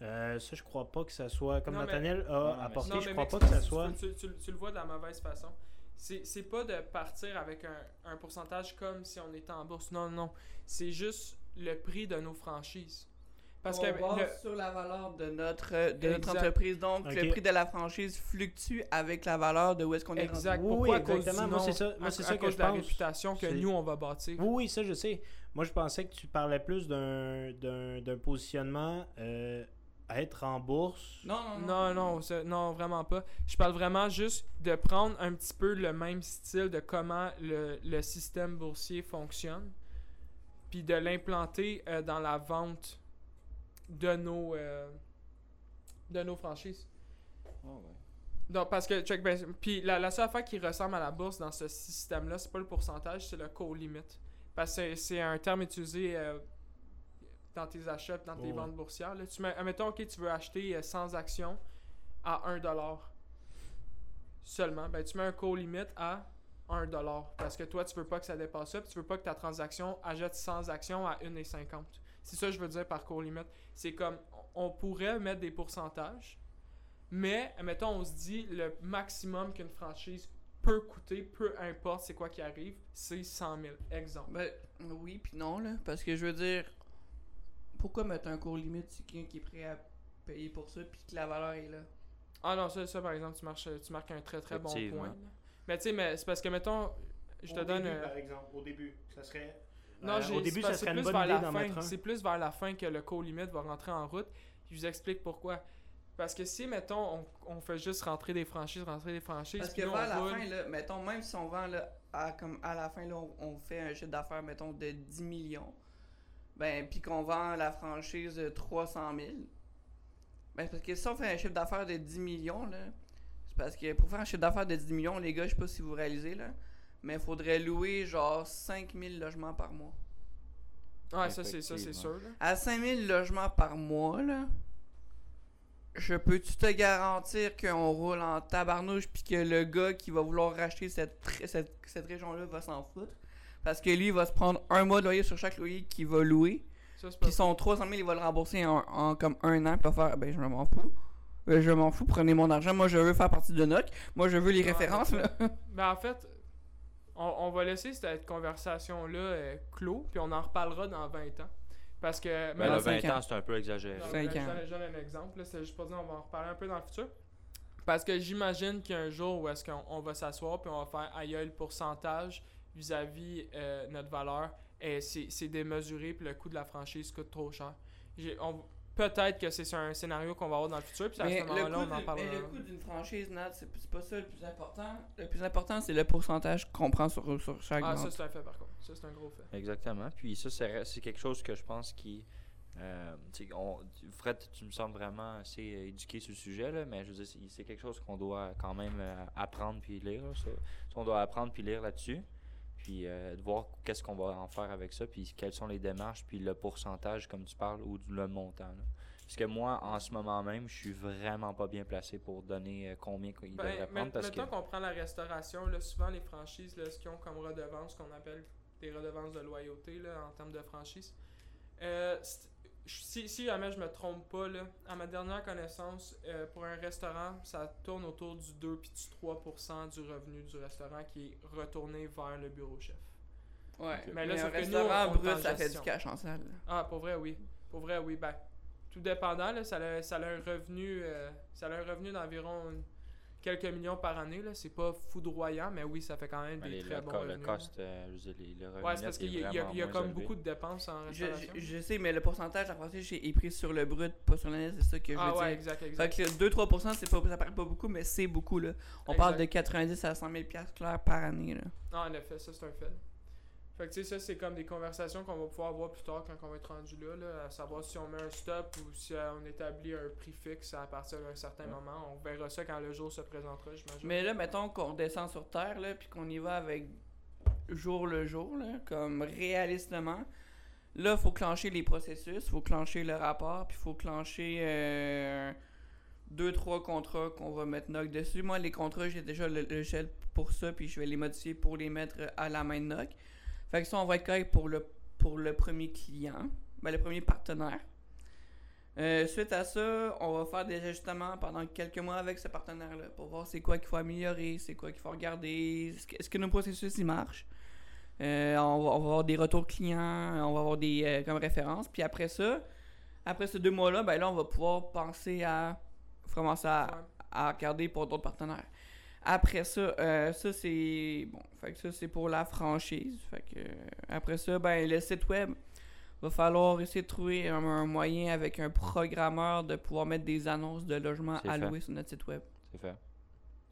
euh, ça, je crois pas que ça soit. Comme Non, mais- Nathaniel Non, a mais apporté, Non, je mais crois mec, pas que ça tu- soit. Tu, tu- tu le vois de la mauvaise façon. C'est c'est pas de partir avec un, un pourcentage comme si on était en bourse. Non, non. C'est juste le prix de nos franchises. Parce on que base le- sur la valeur de notre, de notre entreprise. Donc, Ok. le prix de la franchise fluctue avec la valeur de où est-ce qu'on est Exact. Oui, Pourquoi exactement. Moi, c'est ça- moi, à- c'est à ça que cause je de la pense. réputation que C'est- nous, on va bâtir. Oui, oui, ça, je sais. Moi, je pensais que tu parlais plus d'un positionnement euh, être en bourse? Non, non, non. Non, non, non, vraiment pas. Je parle vraiment juste de prendre un petit peu le même style de comment le, le système boursier fonctionne, puis de l'implanter euh, dans la vente de nos, euh, de nos franchises. Oh, ouais. Donc, parce que, check, ben, puis la, la seule affaire qui ressemble à la bourse dans ce système-là, c'est pas le pourcentage, c'est le call limit. Parce que c'est- c'est un terme utilisé euh, dans tes achats, dans tes ventes boursières. Là. Tu mets, admettons, ok, tu veux acheter euh, 100 actions à 1$ seulement. Ben, tu mets un call limit à 1$. Parce que toi, tu veux pas que ça dépasse ça, puis tu veux pas que ta transaction achète 100 actions à 1,50$. C'est ça que je veux dire par call limit. C'est comme, on pourrait mettre des pourcentages, mais, mettons, on se dit le maximum qu'une franchise peut coûter, peu importe c'est quoi qui arrive, c'est 100 000. Exemple. Ben, oui, puis non, là. Parce que je veux dire, pourquoi mettre un cours limite si quelqu'un qui est prêt à payer pour ça, puis que la valeur est là? Ah non, ça, ça par exemple, tu, marches, tu marques un très très bon point. là. Mais tu sais, mais c'est parce que, mettons, je te Au donne. début, euh, par exemple, au début, ça serait. Non, euh, au début, c'est ça serait une plus bonne vers idée la fin. C'est plus vers la fin que le call limit va rentrer en route. Je vous explique pourquoi. Parce que si, mettons, on, on fait juste rentrer des franchises, rentrer des franchises, Parce que vers on la roule- fin, là, mettons, même si on vend là, à, comme à la fin, là, on, on fait un chiffre d'affaires, mettons, de 10 millions, ben, puis qu'on vend la franchise de 300 000, ben, parce que si on fait un chiffre d'affaires de 10 millions, là, c'est parce que pour faire un chiffre d'affaires de 10 millions, les gars, je sais pas si vous réalisez, là, mais il faudrait louer genre 5000 logements par mois. Ouais, ça, c'est ça, c'est sûr. là. À 5000 logements par mois, là, je peux-tu te garantir qu'on roule en tabarnouche puis que le gars qui va vouloir racheter cette, cette, cette région-là va s'en foutre? Parce que lui, il va se prendre un mois de loyer sur chaque loyer qu'il va louer. Puis son 300 000, il va le rembourser en, en comme un an. Puis il va faire, ben je m'en fous. Ben, je m'en fous, prenez mon argent. Moi, je veux faire partie de NOC. Moi, je veux les Ouais, références, là. Ben, en fait, on, on va laisser cette conversation-là euh, clos, puis on en reparlera dans 20 ans. Parce que. Ben, dans là, cinq 20 ans. ans, c'est un peu exagéré. Non, Cinq ben, ans. j'en ai- J'en ai un exemple, là, c'est juste pour dire on va en reparler un peu dans le futur. Parce que j'imagine qu'il y a un jour où est-ce qu'on on va s'asseoir puis on va faire aïe aïe, le pourcentage vis-à-vis euh, notre valeur et c'est c'est démesuré puis le coût de la franchise coûte trop cher. J'ai- on- Peut-être que c'est un scénario qu'on va avoir dans le futur puis à Mais ce le moment-là coût, on en parlera. mais le coût d'une franchise, Nat, c'est c'est pas ça le plus important. Le plus important, c'est le pourcentage qu'on prend sur, sur chaque Ah, vente. ça c'est un fait par contre. Ça c'est un gros fait. Exactement. Puis ça, c'est c'est quelque chose que je pense qui. euh, on- Fred, tu me sembles vraiment assez éduqué sur le sujet, là, mais je veux dire, c'est- c'est quelque chose qu'on doit quand même euh, apprendre puis lire. Ça, On doit apprendre puis lire là-dessus. Puis euh, de voir qu'est-ce qu'on va en faire avec ça, puis quelles sont les démarches, puis le pourcentage, comme tu parles, ou le montant. là. Parce que moi, en ce moment même, je suis vraiment pas bien placé pour donner euh, combien ils Ben, devraient met- prendre. Parce mettons qu'on prend la restauration, là, souvent les franchises, là, ce qu'ils ont comme redevance, ce qu'on appelle des redevances de loyauté là, en termes de franchise. Euh, si, si jamais je me trompe pas, là, à ma dernière connaissance, euh, pour un restaurant, ça tourne autour du 2 puis du 3% du revenu du restaurant qui est retourné vers le bureau chef. Ouais. Mais, Mais là, un que nous, restaurant on- on est brut, ça fait du cash en salle. Ah, pour vrai, oui. Pour vrai, oui. Ben, tout dépendant, là, ça, a, ça a un revenu, euh, ça a un revenu d'environ quelques millions par année. Là. C'est pas foudroyant, mais oui, ça fait quand même des les- très le, bons co- revenus. là. cost, euh, je veux dire, les- le revenu Ouais, c'est parce qu'il y y a- y a comme élevé. beaucoup de dépenses en Je, restauration. je, je sais, mais le pourcentage à franchise est pris sur le brut, pas sur le net, c'est ça que je veux ah dire. ouais, exact, Fait exact. que le 2-3%, c'est pas, ça paraît pas beaucoup, mais c'est beaucoup. Là. On parle de Exact. 90 à 100 000 clair par année. Là. Ah, en effet, ça c'est un fait. Fait que tu sais, ça c'est comme des conversations qu'on va pouvoir avoir plus tard quand on va être rendu là, là, à savoir si on met un stop ou si euh, on établit un prix fixe à partir d'un certain Ouais. moment. On verra ça quand le jour se présentera, j'imagine. Mais là, mettons qu'on redescend sur Terre, là, puis qu'on y va avec jour le jour, là, comme réalistement. Là, faut clencher les processus, faut clencher le rapport, puis faut clencher euh, deux, trois contrats qu'on va mettre NOC dessus. Moi, les contrats, j'ai déjà le logiciel pour ça, puis je vais les modifier pour les mettre à la main de NOC. Fait que ça, on va être correct pour le, pour le premier client, ben, le premier partenaire. Euh, suite à ça, on va faire des ajustements pendant quelques mois avec ce partenaire-là pour voir c'est quoi qu'il faut améliorer, c'est quoi qu'il faut regarder, est-ce que, nos processus ils marchent. Euh, on, va, avoir des retours clients, on va avoir des euh, comme références. Puis après ça, après ces deux mois-là, ben là, on va pouvoir penser à commencer à regarder pour d'autres partenaires. Après ça, euh, ça c'est bon, fait que ça c'est pour la franchise. Fait que euh, après ça, ben le site web va falloir essayer de trouver un, un moyen avec un programmeur de pouvoir mettre des annonces de logements à louer sur notre site web. C'est fait.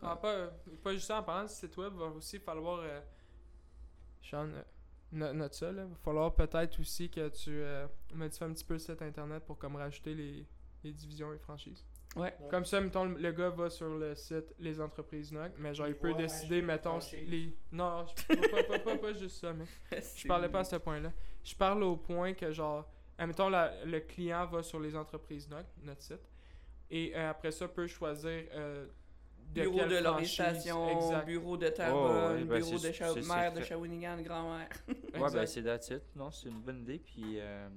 Ah, pas, pas juste en parlant du site web, va aussi falloir. Euh, Sean, euh, no- note ça, là. Va falloir peut-être aussi que tu euh, modifies un petit peu le site internet pour comme rajouter les, les divisions et franchises. Ouais. Comme ça, mettons, le- le gars va sur le site Les entreprises NOC, mais genre, il peut décider, mettons, les. Non, je- pas, pas, pas, pas, pas juste ça, mais. *laughs* Je parlais pas à ce point-là. Je parle au point que, genre, admettons, la- le client va sur les entreprises NOC, notre site, et euh, après ça, peut choisir euh, de bureau de l'orientation, bureau de Terrebonne, Oh, *laughs* ouais, ben, bureau de Cha- maire de. Shawinigan, grand-mère. Ouais, ben c'est that's it. Non, c'est une bonne idée. Puis, euh,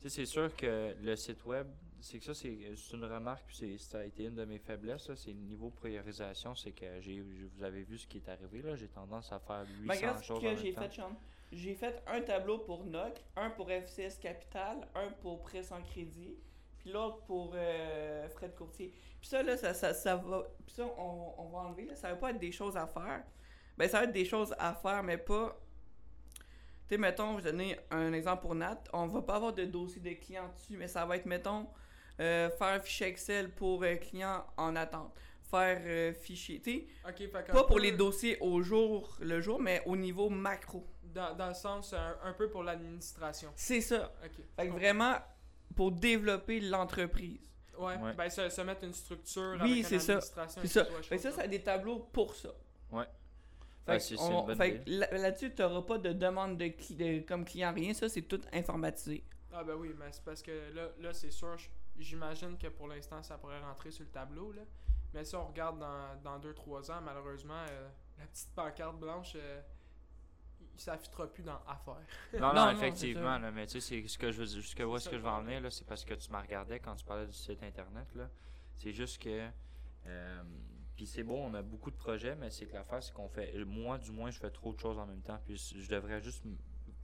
tu sais, c'est sûr que le site web, c'est que ça, c'est c'est une remarque, puis c'est- ça a été une de mes faiblesses. C'est le niveau priorisation. C'est que j'ai, vous avez vu ce qui est arrivé. là J'ai tendance à faire 800 Ben, regarde ce choses en que j'ai fait, Sean. J'ai fait un tableau pour NOC, un pour FCS Capital, un pour Prêt sans crédit, puis l'autre pour euh, frais de courtier. Puis ça, là, ça, ça, ça va. Puis ça, on, on va enlever. Là. Ça va pas être des choses à faire. Ben, ça va être des choses à faire, mais pas. Tu sais, mettons, je vais donner un exemple pour Nat. On va pas avoir de dossier de client dessus, mais ça va être, mettons, euh, faire un fichier Excel pour euh, client en attente. Faire euh, fichier. Tu sais, Ok, fait qu'un pas pour peu les dossiers au jour le jour, mais au niveau macro. Dans, dans le sens, un, un peu pour l'administration. C'est ça. Fait que vraiment, pour développer l'entreprise. Ouais, Ouais. ben se, se mettre une structure Oui, avec c'est une ça. C'est et ça. Fait ça, ça a des tableaux pour ça. Ouais. Fait on- là-dessus, tu n'auras pas de demande de, cli- de- comme client, rien. Ça, c'est tout informatisé. Ah ben oui, mais c'est parce que là, là c'est sûr, j'imagine que pour l'instant, ça pourrait rentrer sur le tableau, là. Mais si on regarde dans 2-3 ans, malheureusement, euh, la petite pancarte blanche, euh, il s'affichera plus dans Affaires. Non, non, effectivement, là, mais tu sais, c'est ce que je veux dire, ce que, où est-ce ça que je vais en venir, là, c'est parce que tu me regardais quand tu parlais du site internet, là. C'est juste que, euh, Puis c'est beau, on a beaucoup de projets, mais c'est que l'affaire, c'est qu'on fait. Moi, du moins, je fais trop de choses en même temps. Puis je devrais juste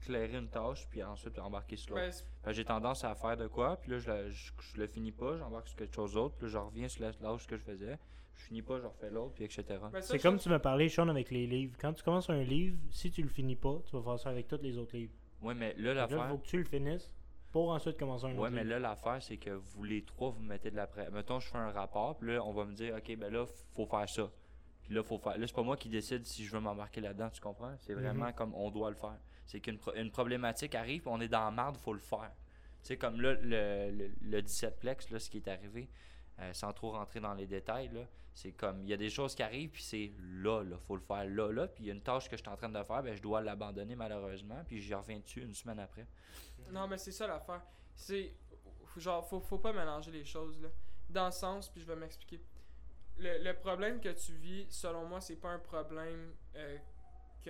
clairer une tâche, puis ensuite embarquer sur l'autre. Ben, J'ai tendance à faire de quoi, puis là, je, la- je, je le finis pas, j'embarque sur quelque chose d'autre, puis là, je reviens sur la tâche que je faisais. Je finis pas, je refais l'autre, puis etc. ben, C'est comme tu m'as parlé, Sean, avec les livres. Quand tu commences un livre, si tu le finis pas, tu vas faire ça avec tous les autres livres. Ouais, mais là, Là, il l'affaire. faut que tu le finisses pour ensuite commencer un autre Ouais, mais livre. là, l'affaire, c'est que vous les trois, vous mettez de la pression. Mettons, je fais un rapport, puis là, on va me dire, OK, ben là, faut faire ça. Puis là, faut faire. Là, c'est pas moi qui décide si je veux m'embarquer là-dedans, tu comprends? C'est vraiment Mhm. comme on doit le faire. C'est qu'une une problématique arrive, on est dans la merde, faut le faire. Tu sais, comme là, le, le, le 17plex, là, ce qui est arrivé, euh, sans trop rentrer dans les détails, c'est comme, il y a des choses qui arrivent, puis c'est là, là, faut le faire là, là, puis il y a une tâche que je suis en train de faire, ben je dois l'abandonner malheureusement, puis j'y reviens dessus une semaine après. Non, mais c'est ça l'affaire. C'est. Genre, faut, faut pas mélanger les choses, là. Dans le sens, puis je vais m'expliquer. Le, le problème que tu vis, selon moi, c'est pas un problème euh,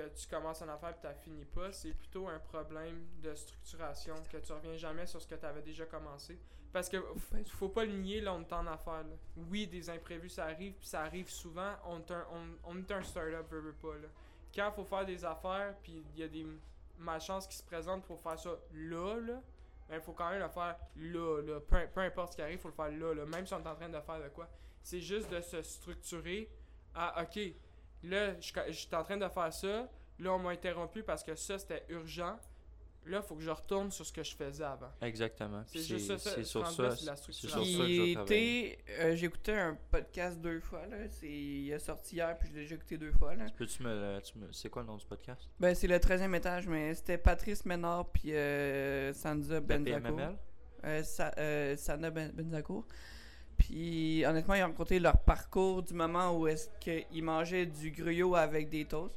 que tu commences en affaire et tu finis pas. C'est plutôt un problème de structuration, que tu reviens jamais sur ce que tu avais déjà commencé. Parce que f- faut pas le nier, là, on est en affaire. Là. Oui, des imprévus, ça arrive, puis ça arrive souvent. On est un, on, on est un start-up, pas, là. Quand faut faire des affaires, puis il y a des malchances qui se présentent pour faire ça là, là, ben, il faut quand même le faire là, là. Peu, peu importe ce qui arrive, il faut le faire là, là. Même si on est en train de faire de quoi. C'est juste de se structurer à, ok, là, je je suis en train de faire ça. Là, on m'a interrompu parce que ça, c'était urgent. Là, il faut que je retourne sur ce que je faisais avant. Exactement. C'est juste ça, ça, c'est ce sur ça. la structuration. sur ça que je euh, j'ai écouté un podcast deux fois, là. C'est, il est sorti hier, puis je l'ai déjà écouté deux fois, là. Peux-tu me, tu me- c'est quoi le nom du podcast? Ben, c'est le 13e étage, mais c'était Patrice Ménard, puis euh, Le Benzacourt. Euh, Sa- euh, Sana ben Benzacourt. Puis, honnêtement, ils ont raconté leur parcours du moment où est-ce qu'ils mangeaient du gruyot avec des toasts.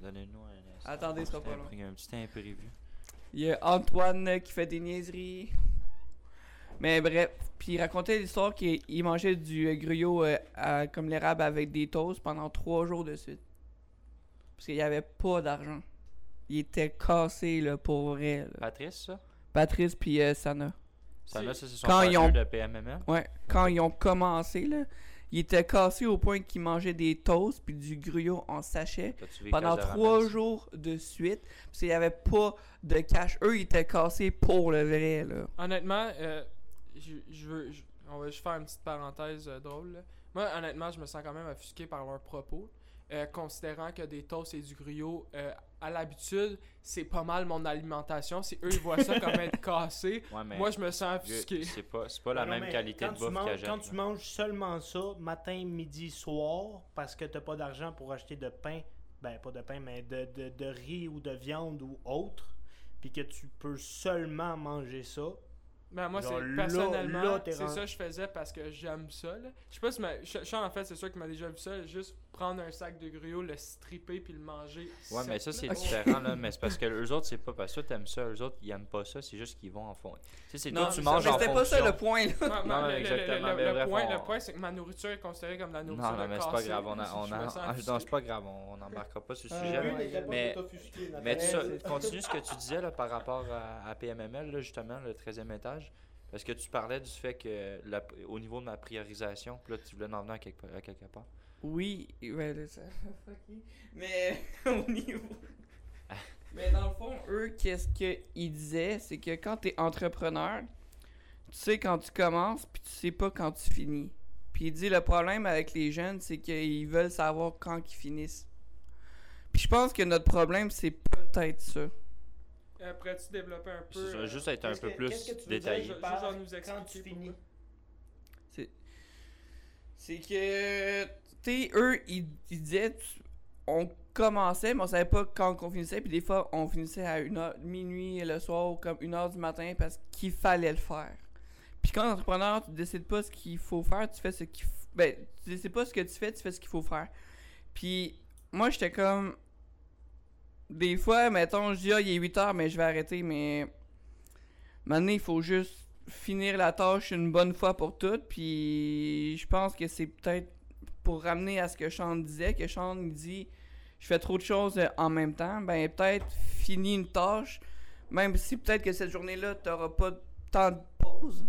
Donnez-nous un instant. Attendez, ce sera pas long. Un petit imprévu. Il y a Antoine euh, qui fait des niaiseries. Mais bref, puis il racontait l'histoire qu'il il mangeait du euh, gruyot euh, à- comme l'érable avec des toasts pendant trois jours de suite. Parce qu'il n'y avait pas d'argent. Il était cassé là, pour vrai. là. Patrice, ça? Patrice puis euh, Sana. Ça, là, ça, c'est son Quand ils ont- de PMML? Ouais, quand ils ont commencé, là, il était cassé au point qu'il mangeait des toasts puis du gruyot en sachet pendant trois jours de suite. Parce qu'il n'y avait pas de cash. Eux, ils étaient cassés pour le vrai, là. Honnêtement, euh, je, je veux. je- on va juste faire une petite parenthèse euh, drôle. là. Moi, honnêtement, je me sens quand même offusqué par leurs propos. euh, considérant que des toasts et du gruyot, euh, à l'habitude, c'est pas mal mon alimentation. Si eux, ils voient ça comme être *laughs* cassé, Ouais, moi, je me sens offusqué. c'est pas, c'est pas la non, même qualité de bouffe qu'à Quand tu manges seulement ça, matin, midi, soir, parce que t'as pas d'argent pour acheter de pain, ben pas de pain, mais de, de, de riz ou de viande ou autre, puis que tu peux seulement manger ça, Ben, moi, c'est personnellement, c'est ça que je faisais parce que j'aime ça. Là. Je sais pas si ma... Ch- Sean, en fait, c'est sûr qu'il m'a déjà vu ça. Juste prendre un sac de gruyot, le stripper puis le manger. Ouais, mais ça, c'est différent, là. Mais c'est parce que eux autres, c'est pas parce que t'aimes ça. Eux autres, ils aiment pas ça. C'est juste qu'ils vont en fond. Tu sais, c'est toi, Non, tu manges en mais c'était pas ça le point, là. Non, le- le- exactement, Le, mais le bref, point, on- le point, c'est que ma nourriture est considérée comme la nourriture. Non, non, mais c'est pas grave. On ah, non, c'est pas grave. On n'embarquera pas sur ce Ah, sujet. Mais, mais continue ce que tu disais là, par rapport à, à PMML, là, justement, le 13e étage. Parce que tu parlais du fait que, la- au niveau de ma priorisation, puis là, tu voulais en venir à quelque, à quelque part. Oui, ouais, là, ça *laughs* fucké. Mais *laughs* au niveau. Mais dans le fond, eux, qu'est-ce qu'ils disaient, c'est que quand t'es entrepreneur, tu sais quand tu commences, puis tu sais pas quand tu finis. Puis il dit le problème avec les jeunes, c'est qu'ils veulent savoir quand ils finissent. Puis je pense que notre problème, c'est peut-être ça. Euh, Pourrais-tu développer un peu Ça va euh, juste être un peu que- plus qu'est-ce que tu veux détaillé. dire? genre nous quand tu finis. C'est que, eux, ils, disaient, on commençait, mais on savait pas quand on finissait. Puis des fois, on finissait à une heure, minuit le soir ou comme une heure du matin parce qu'il fallait le faire. Puis quand entrepreneur, tu décides pas ce qu'il faut faire, tu fais ce qu'il faut. Ben, tu décides pas ce que tu fais, tu fais ce qu'il faut faire. Puis moi, j'étais comme. Des fois, mettons, je dis, ah, il est 8 heures, mais je vais arrêter, mais. Maintenant, il faut juste finir la tâche une bonne fois pour toutes. Puis je pense que c'est peut-être pour ramener à ce que Sean disait, que Sean dit je fais trop de choses euh, en même temps, ben peut-être fini une tâche, même si peut-être que cette journée-là, tu n'auras pas tant de pause,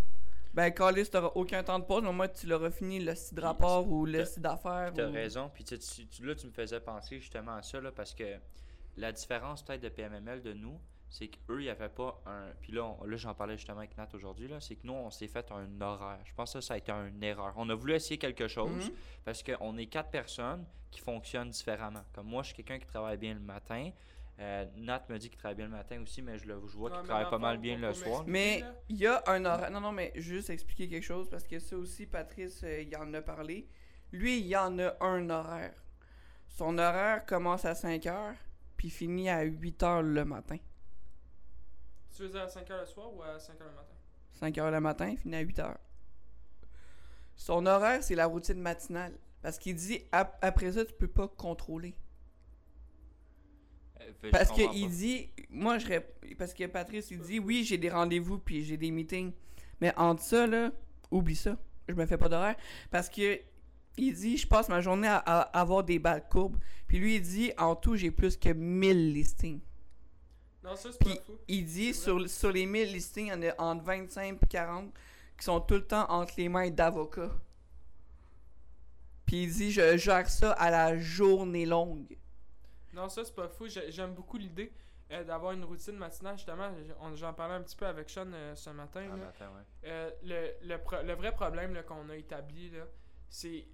Ben, Calis, t'auras aucun temps de pause, mais moi, tu l'auras fini le site de rapport ou le site d'affaires. T'as ou- raison. Puis tu, tu- tu- là, tu me faisais penser justement à ça, là, parce que la différence peut-être de PMML de nous, c'est qu'eux, il n'y avait pas un. Puis là, on- là j'en parlais justement avec Nat aujourd'hui, là, c'est que nous, on s'est fait un horaire. Je pense que ça, ça a été une erreur. On a voulu essayer quelque chose Mhm. parce qu'on est quatre personnes qui fonctionnent différemment. Comme moi, je suis quelqu'un qui travaille bien le matin. Euh, Nat me dit qu'il travaille bien le matin aussi, mais je, le, je vois qu'il travaille pas mal bien le soir. Mais il y a un horaire. Non, non, mais juste expliquer quelque chose parce que ça aussi, Patrice, euh, il en a parlé. Lui, il y en a un horaire. Son horaire commence à 5 heures puis finit à 8 heures le matin. Tu dire à 5h le soir ou à 5h le matin? 5 heures le matin, finit à 8 heures. Son horaire, c'est la routine matinale. Parce qu'il dit, ap- après ça, tu peux pas contrôler. Euh, fait, je Parce comprends qu'il pas. dit, moi je rép- parce que Patrice il dit oui j'ai des rendez-vous puis j'ai des meetings, mais entre ça là, oublie ça, je me fais pas d'horaire parce que il dit je passe ma journée à, à avoir des balles courbes, puis lui il dit en tout j'ai plus que 1000 listings, Non, ça c'est pas fou. il dit sur, sur les 1000 listings il y en a entre 25 et 40 qui sont tout le temps entre les mains d'avocats. Puis il dit je gère ça à la journée longue. Non, ça c'est pas fou. J'ai- J'aime beaucoup l'idée euh, d'avoir une routine matinale. Justement, j'en parlais un petit peu avec Sean euh, ce matin. Ah, là. matin, ouais. Euh, le, le, pro- le vrai problème qu'on a établi, là, c'est.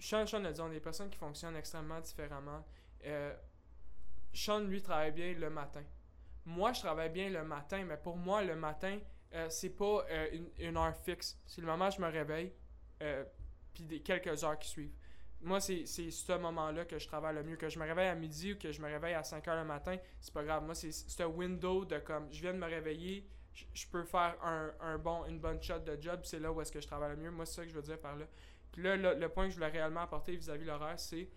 Sean, Sean a dit, on a des personnes qui fonctionnent extrêmement différemment. Sean, lui, travaille bien le matin. Moi, je travaille bien le matin, mais pour moi, le matin, euh, c'est pas euh, une, heure fixe. C'est le moment où je me réveille, euh, puis des quelques heures qui suivent. Moi, c'est ce moment-là que je travaille le mieux. Que je me réveille à midi ou que je me réveille à 5 heures le matin, c'est pas grave. Moi, c'est un window de comme, je viens de me réveiller, je, peux faire un, un bon, une bonne shot de job, c'est là où est-ce que je travaille le mieux. Moi, c'est ça que je veux dire par là. Puis là, le, le point que je voulais réellement apporter vis-à-vis de l'horaire, c'est,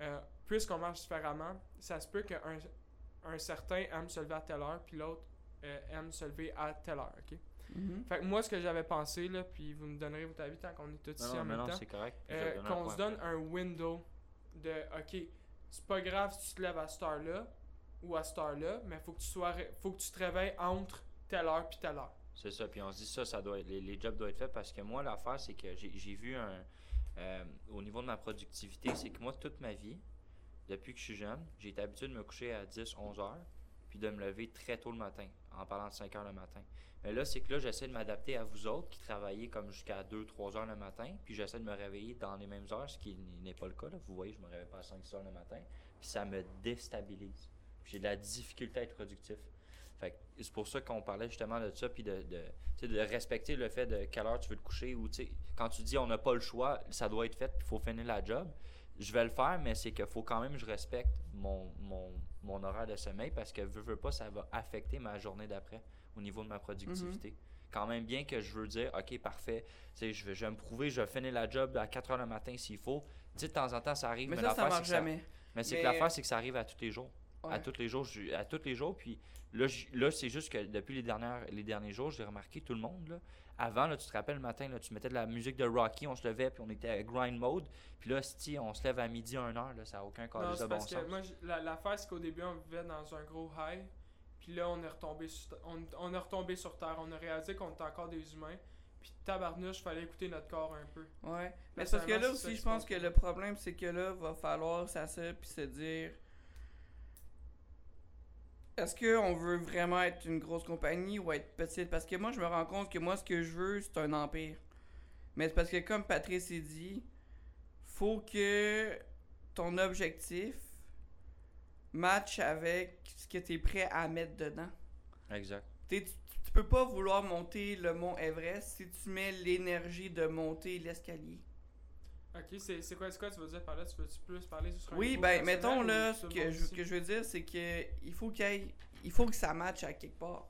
euh, puisqu'on marche différemment, ça se peut qu'un un certain aime se lever à telle heure, puis l'autre euh, aime se lever à telle heure, ok? Mhm. Fait que moi, ce que j'avais pensé, là, puis vous me donnerez votre avis tant qu'on est tous ici non, en même non, temps. c'est correct. Euh, qu'on se donne après. un window de OK, c'est pas grave si tu te lèves à cette heure-là ou à cette heure-là, mais faut que tu sois ré- faut que tu te réveilles entre telle heure puis telle heure. C'est ça, puis on se dit ça, ça doit être- les, les jobs doivent être faits parce que moi, l'affaire, c'est que j'ai j'ai vu un. euh, au niveau de ma productivité, c'est que moi, toute ma vie, depuis que je suis jeune, j'ai été habitué de me coucher à 10, 11 heures, puis de me lever très tôt le matin, en parlant de 5 heures le matin. Mais là, c'est que là, j'essaie de m'adapter à vous autres qui travaillez comme jusqu'à 2, 3 heures le matin, puis j'essaie de me réveiller dans les mêmes heures, ce qui n'est pas le cas. Vous voyez, je me réveille pas à 5 heures le matin, puis ça me déstabilise. J'ai de la difficulté à être productif. C'est pour ça qu'on parlait justement de ça, puis de, de, respecter le fait de quelle heure tu veux te coucher, ou quand tu dis on n'a pas le choix, ça doit être fait, puis il faut finir la job. Je vais le faire, mais c'est qu'il faut quand même que je respecte mon, mon, mon horaire de sommeil parce que veux, veux pas, ça va affecter ma journée d'après au niveau de ma productivité. Quand même bien que je veux dire, ok, parfait, je vais, je vais me prouver, je vais finir la job à 4 heures le matin s'il faut. Tu sais, de temps en temps, ça arrive, Mais mais, ça, marche ça- jamais. mais c'est que l'affaire, c'est que ça arrive à tous les jours à tous les jours. je- à tous les jours. Puis là, je- là c'est juste que depuis les, dernières, les derniers jours, j'ai remarqué tout le monde. Là, avant, là, tu te rappelles le matin, là, tu mettais de la musique de Rocky, on se levait, puis on était à grind mode. Puis là, si on se lève à midi, 1 heure, là, ça n'a aucun Non, cas de bon parce sens. que moi, j- la- l'affaire, c'est qu'au début, on vivait dans un gros high. Puis là, on est retombé sur, on, on est retombé sur Terre. On a réalisé qu'on était encore des humains. Puis tabarnouche, fallait écouter notre corps un peu. Ouais. Mais parce que là aussi, je se pense que le problème, c'est que là, va falloir s'asseoir puis se dire est-ce qu'on veut vraiment être une grosse compagnie ou être petite? Parce que moi, je me rends compte que moi, ce que je veux, c'est un empire. Mais c'est parce que, comme Patrice a dit, faut que ton objectif matche avec ce que tu es prêt à mettre dedans. Exact. Tu, tu peux pas vouloir monter le mont Everest si tu mets l'énergie de monter l'escalier. Ok, c'est quoi, quoi tu veux dire par là? Tu veux-tu plus parler sur un Oui, ben mettons là, ce que je, ici? que je veux dire, c'est que il faut qu'il y ait- il faut que ça matche à quelque part.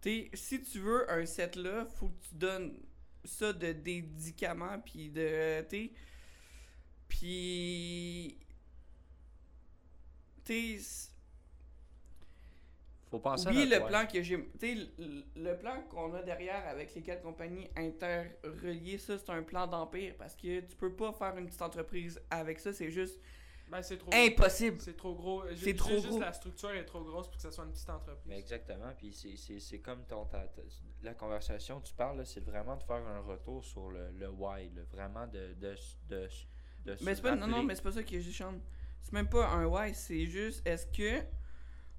T'sais, si tu veux un set là, faut que tu donnes ça de des médicaments puis de t'sais, puis t'sais, Faut penser à le plan que j'ai. Tu sais, le, plan qu'on a derrière avec les quatre compagnies interreliées, ça, c'est un plan d'empire parce que tu peux pas faire une petite entreprise avec ça. C'est juste Ben, c'est trop Impossible. C'est trop gros. C'est trop juste gros. la structure est trop grosse pour que ça soit une petite entreprise. Mais exactement, puis c'est- c'est c'est comme ton, ta- ta- la conversation que tu parles, là, c'est vraiment de faire un retour sur le, le why, là, vraiment de, de, de, de se Mais c'est pas, non, non, mais c'est pas ça que je chante. C'est même pas un why, c'est juste est-ce que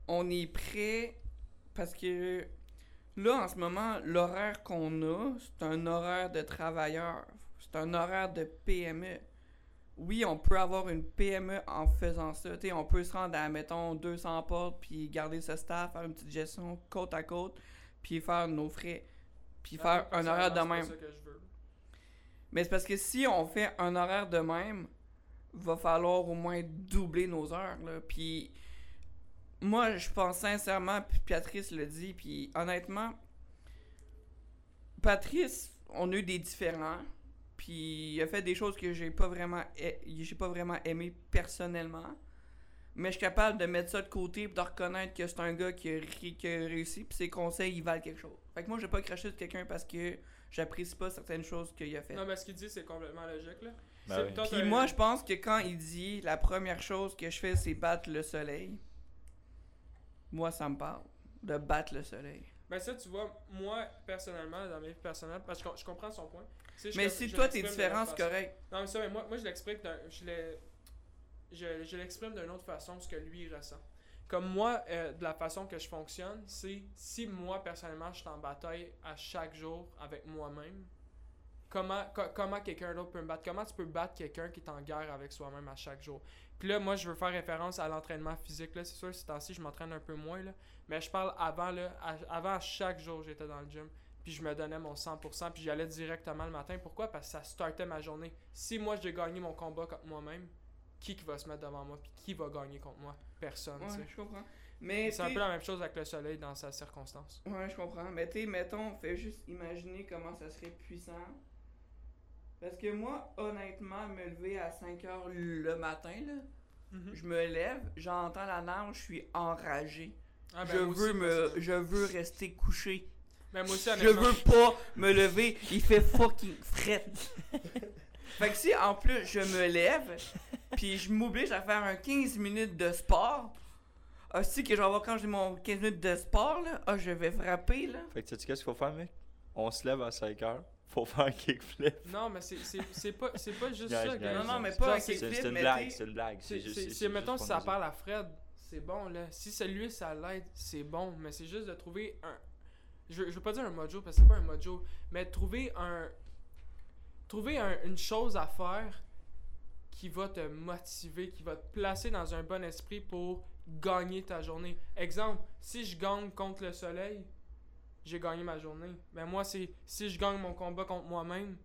on est prêt parce que là en ce moment l'horaire qu'on a c'est un horaire de travailleur, c'est un horaire de PME. Oui, on peut avoir une PME en faisant ça. On peut se rendre à, mettons, 200 portes, puis garder ce staff, faire une petite gestion côte à côte, puis faire nos frais, puis faire un horaire de même. C'est pas ça que je veux. Mais c'est parce que si on fait un horaire de même, va falloir au moins doubler nos heures. Là. Puis moi, je pense sincèrement, puis Patrice le dit, puis honnêtement, Patrice, on a eu des différends, puis il a fait des choses que j'ai pas vraiment, j'ai pas vraiment aimé personnellement. Mais je suis capable de mettre ça de côté et de reconnaître que c'est un gars qui a, ri- qui a réussi, puis ses conseils, ils valent quelque chose. Fait que moi, je vais pas cracher sur quelqu'un parce que j'apprécie pas certaines choses qu'il a fait. Non, mais ce qu'il dit, c'est complètement logique. Là. Ben oui. Puis moi, je pense que quand il dit la première chose que je fais, c'est battre le soleil, moi, ça me parle. De battre le soleil. Ben ça, tu vois, moi, personnellement, dans mes vies personnelles, parce que je, comprends son point. Tu sais, je Mais si je toi, t'es différent, c'est correct. Non, mais ça, mais moi, moi je l'exprime d'un- je je, je l'exprime d'une autre façon, ce que lui il ressent. Comme moi, euh, de la façon que je fonctionne, c'est si moi, personnellement, je suis en bataille à chaque jour avec moi-même, comment, co- comment quelqu'un d'autre peut me battre? Comment tu peux battre quelqu'un qui est en guerre avec soi-même à chaque jour? Puis là, moi, je veux faire référence à l'entraînement physique. Là, c'est sûr, ces temps-ci, je m'entraîne un peu moins. Là, mais je parle avant, là, à- avant, à chaque jour, j'étais dans le gym. Puis je me donnais mon 100%, puis j'y allais directement le matin. Pourquoi? Parce que ça startait ma journée. Si moi, j'ai gagné mon combat contre moi-même, qui, qui va se mettre devant moi Puis qui va gagner contre moi? Personne. Ouais, je comprends. Mais C'est un peu la même chose avec le soleil dans sa circonstance. Ouais, je comprends. Mais tu sais, mettons, fais juste imaginer comment ça serait puissant. Parce que moi, honnêtement, me lever à 5 heures le matin, là, je me lève, j'entends la nage, je suis enragé. Ah, ben, je, aussi, veux me, je veux rester couché. Ben, moi aussi, Je veux pas me lever, il fait fucking fret. *laughs* fait que si en plus je me lève, puis je m'oblige à faire un 15 minutes de sport, aussi que je vais avoir quand j'ai mon 15 minutes de sport, là, ah, je vais frapper, là. Fait que tu sais qu'est-ce qu'il faut faire, mec? On se lève à 5 heures pour faire un kickflip. Non, mais c'est- c'est c'est pas, c'est pas juste ça. Non, non, mais pas un kickflip, c'est une blague, c'est une blague. C'est, mettons, juste si ça parle à Fred, c'est bon, là. Si c'est lui, ça l'aide, c'est bon. Mais c'est juste de trouver un. Je, je veux pas dire un mojo, parce que c'est pas un mojo, mais trouver un. Trouver un- une chose à faire qui va te motiver, qui va te placer dans un bon esprit pour gagner ta journée. Exemple, si je gagne contre le soleil, j'ai gagné ma journée. Mais moi, c'est si je gagne mon combat contre moi-même,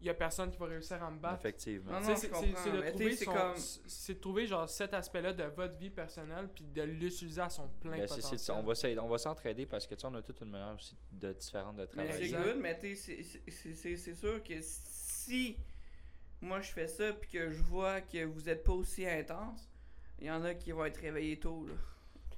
il y a personne qui va réussir à me battre. Effectivement. C'est- de mais trouver son- comme- de trouver genre cet aspect-là de votre vie personnelle puis de l'utiliser à son plein c'est- potentiel. on va s'aider- on va s'entraider parce que tu sais, on a toute une manière aussi de différente de Mais travailler. c'est good, mais c'est sûr que si moi je fais ça puis que je vois que vous êtes pas aussi intense, il y en a qui vont être réveillés tôt. Là.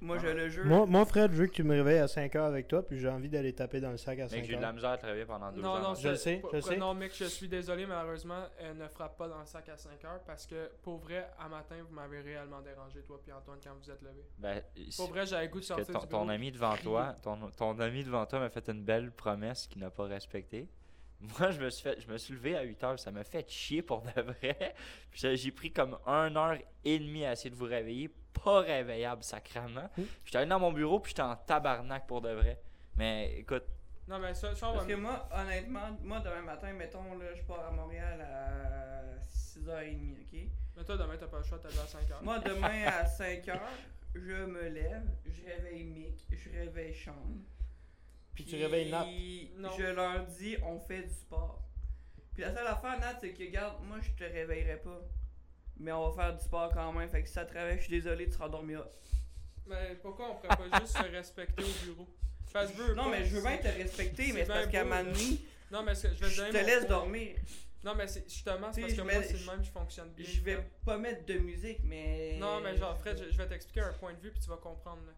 Moi je Ah. le jure. Moi, moi, Fred, je veux que tu me réveilles à 5 heures avec toi, puis j'ai envie d'aller taper dans le sac à Mec, 5 j'ai eu de la heures. misère à travailler pendant deux non, ans. non, Je le sais, je sais. Non, mec, je suis désolé, malheureusement, elle ne frappe pas dans le sac à 5 heures parce que, pour vrai, à matin, vous m'avez réellement dérangé, toi puis Antoine, quand vous êtes levé. Ben, Pour vrai, j'avais goût de sortir ton, du ton ami devant toi, *laughs* ton, ton ami devant toi m'a fait une belle promesse qu'il n'a pas respectée. *laughs* Moi, je me suis fait, je me suis levé à 8 heures, ça m'a fait chier pour de vrai. *laughs* J'ai- j'ai pris comme 1 heure et demie à essayer de vous réveiller, pas réveillable sacrament. Mm. J'étais allé dans mon bureau puis j'étais en tabarnak pour de vrai. Mais écoute, Non, mais ça, ça on Parce va. que moi, honnêtement, moi demain matin, mettons, là, je pars à Montréal à 6h30, ok? Mais toi, demain, t'as pas le choix, t'as à 5 heures. Moi demain à *laughs* 5h, je me lève, je réveille Mick, je réveille Sean. Puis tu réveilles Nat. Non. Je leur dis, on fait du sport. Puis la seule affaire, Nat, c'est que, regarde, moi je te réveillerai pas. Mais on va faire du sport quand même. Fait que si ça te réveille, je suis désolé, tu seras dormir. Mais pourquoi on pourrait pas juste se respecter au bureau? Parce que je veux Non, pas- mais je veux bien te respecter, mais c'est parce qu'à ma là. nuit, Non, mais je vais te je laisse dormir. Non, mais c'est justement, c'est parce que moi, c'est le même, je fonctionne bien. Je vais pas mettre de musique, mais. Non, mais genre, Fred, je, je vais t'expliquer un point de vue, puis tu vas comprendre. là.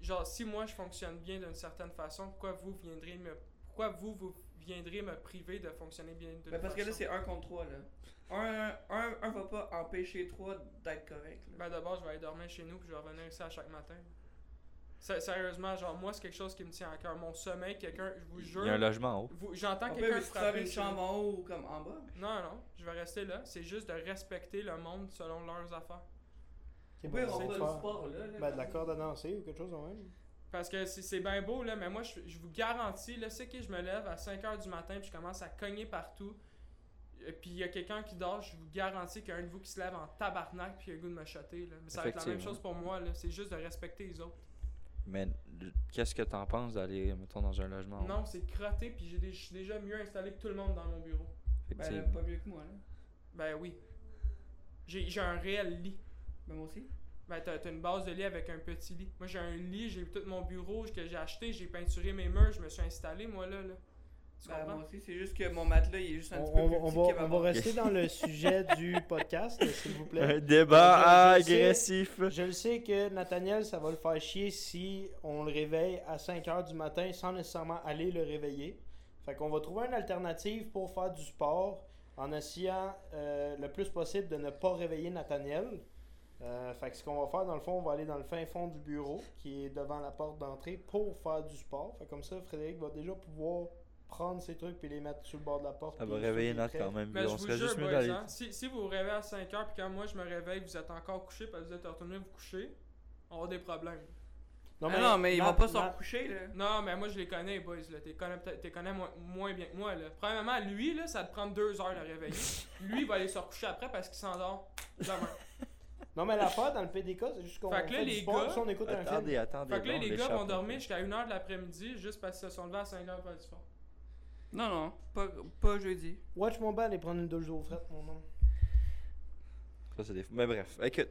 Genre, si moi, je fonctionne bien d'une certaine façon, pourquoi vous viendrez me... Pourquoi vous, vous viendrez me priver de fonctionner bien d'une Mais parce que là, façon? c'est un contre 3, là. Un, un, un va pas empêcher trois d'être correct. là. Ben d'abord, je vais aller dormir chez nous puis je vais revenir ici à chaque matin. Sé- Sérieusement, genre moi c'est quelque chose qui me tient à cœur. Mon sommeil, quelqu'un, je vous jure. Il y a un logement en haut. J'entends quelqu'un frapper. une chambre en haut ou comme en bas. Non, non, je vais rester là. C'est juste de respecter le monde selon leurs affaires. Ok, Oui, bon, on c'est va de le faire- sport là. là, Ben, de la corde à danser ou quelque chose de même. Parce que c'est c'est bien beau, là, mais moi, je, je vous garantis, là, c'est que je me lève à 5h du matin puis je commence à cogner partout. Euh, Puis il y a quelqu'un qui dort, je vous garantis qu'il y a un de vous qui se lève en tabarnak puis il a le goût de me shotter. Là. Mais ça va être la même chose pour moi, là. c'est juste de respecter les autres. Mais qu'est-ce que t'en penses d'aller, mettons, dans un logement? Non, c'est crotté puis je suis déjà mieux installé que tout le monde dans mon bureau. Ben, Effectivement. pas mieux que moi là. Ben oui. J'ai j'ai un réel lit. Ben, moi aussi. Ben, t'as t'as une base de lit avec un petit lit. Moi, j'ai un lit, j'ai tout mon bureau que j'ai acheté, j'ai peinturé mes murs, je me suis installé, moi, là. là. Tu Ben, comprends? moi aussi, c'est juste que mon matelas il est juste un On, petit peu on plus va, on petit va- on rester dans le *laughs* sujet du podcast, s'il vous plaît. Un débat Je- je sais- agressif. Je le sais que Nathaniel, ça va le faire chier si on le réveille à 5h du matin sans nécessairement aller le réveiller. Fait qu'on va trouver une alternative pour faire du sport en essayant euh, le plus possible de ne pas réveiller Nathaniel. Euh, fait que ce qu'on va faire, dans le fond, on va aller dans le fin fond du bureau qui est devant la porte d'entrée pour faire du sport. Fait comme ça, Frédéric va déjà pouvoir prendre ses trucs puis les mettre sur le bord de la porte. Ça va réveiller notre quand même. Mais on je vous serait jure, juste mieux boys, d'aller. hein, si, si vous vous réveillez à 5h puis quand moi je me réveille, vous êtes encore couché parce que vous êtes retourné vous coucher, on va avoir des problèmes. Non, mais, non, mais ils vont pas se recoucher là. Non, mais moi je les connais, boys. Là. T'es connais, peut-être- t'es connais moins, moins bien que moi. Là. Premièrement, lui, là, ça te prend deux heures de réveiller. *laughs* lui, il va aller se recoucher après parce qu'il s'endort demain. Non, mais l'affaire dans le PDK, c'est juste qu'on Fait là, fait du les sport, gars- puis on écoute un film. Attendez, attendez. fait que là, les gars vont un dormir jusqu'à 1h de l'après-midi juste parce qu'ils se sont levés à 5h pour faire du sport. Non, non, pas, pas jeudi. Watch mon bal et prendre une douche d'eau frette, mon nom. Ça, c'est des fous. Mais bref, écoute.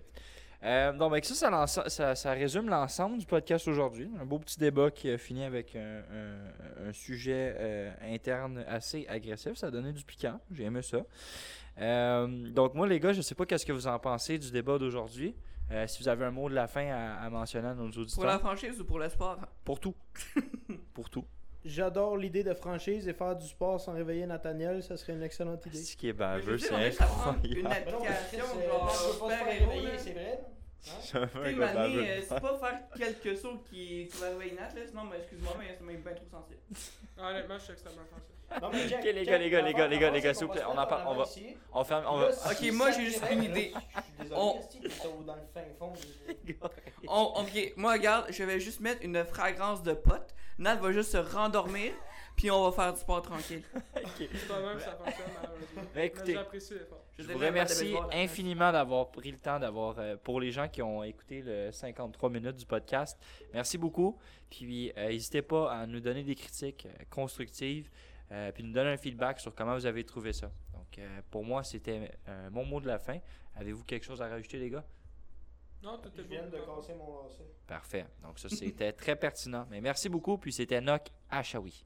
Euh, donc, ben, ça, ça, ça, ça résume l'ensemble du podcast aujourd'hui. Un beau petit débat qui a fini avec un, un- un sujet euh, interne assez agressif. Ça a donné du piquant. J'ai aimé ça. Euh, donc, moi, les gars, je sais pas qu'est-ce que vous en pensez du débat d'aujourd'hui. Euh, si vous avez un mot de la fin à, à mentionner à nos auditeurs. Pour la franchise ou pour le sport? Pour tout. *laughs* Pour tout. J'adore l'idée de franchise et faire du sport sans réveiller Nathaniel, ça serait une excellente idée. Ce qui est Mais baveux, c'est prendre une incroyable. application c'est- genre faire réveiller, c'est vrai. C'est un Tu sais, euh, c'est pas faire *laughs* quelques sauts qui, qui va réveiller Nat, là, sinon, ben, excuse-moi, mais c'est même bien trop sensible. Honnêtement, je suis extrêmement sensible. Non, mais Jack, Ok, les gars, les gars, les gars, les gars, les gars, s'il vous plaît, on en parle, on va-. On ferme, on va. Ok, moi, j'ai juste une idée. là, Je suis désolé, On- esti, t'es au- dans le fin fond. du- On- ok, moi, regarde, je vais juste mettre une fragrance de pote. Nat va juste se rendormir, puis on va faire du sport tranquille. *laughs* C'est pas même que ça fonctionne, malheureusement. Ben, écoutez, j'apprécie l'effort. Je vous remercie infiniment d'avoir pris le temps d'avoir, euh, pour les gens qui ont écouté le 53 minutes du podcast, merci beaucoup. Puis euh, n'hésitez pas à nous donner des critiques euh, constructives, euh, puis nous donner un feedback sur comment vous avez trouvé ça. Donc euh, pour moi, c'était euh, mon mot de la fin. Avez-vous quelque chose à rajouter, les gars? Non, tout Je est viens de casser mon lacet. Parfait. Donc ça, c'était très pertinent. Mais merci beaucoup. Puis c'était Noc Achaoui.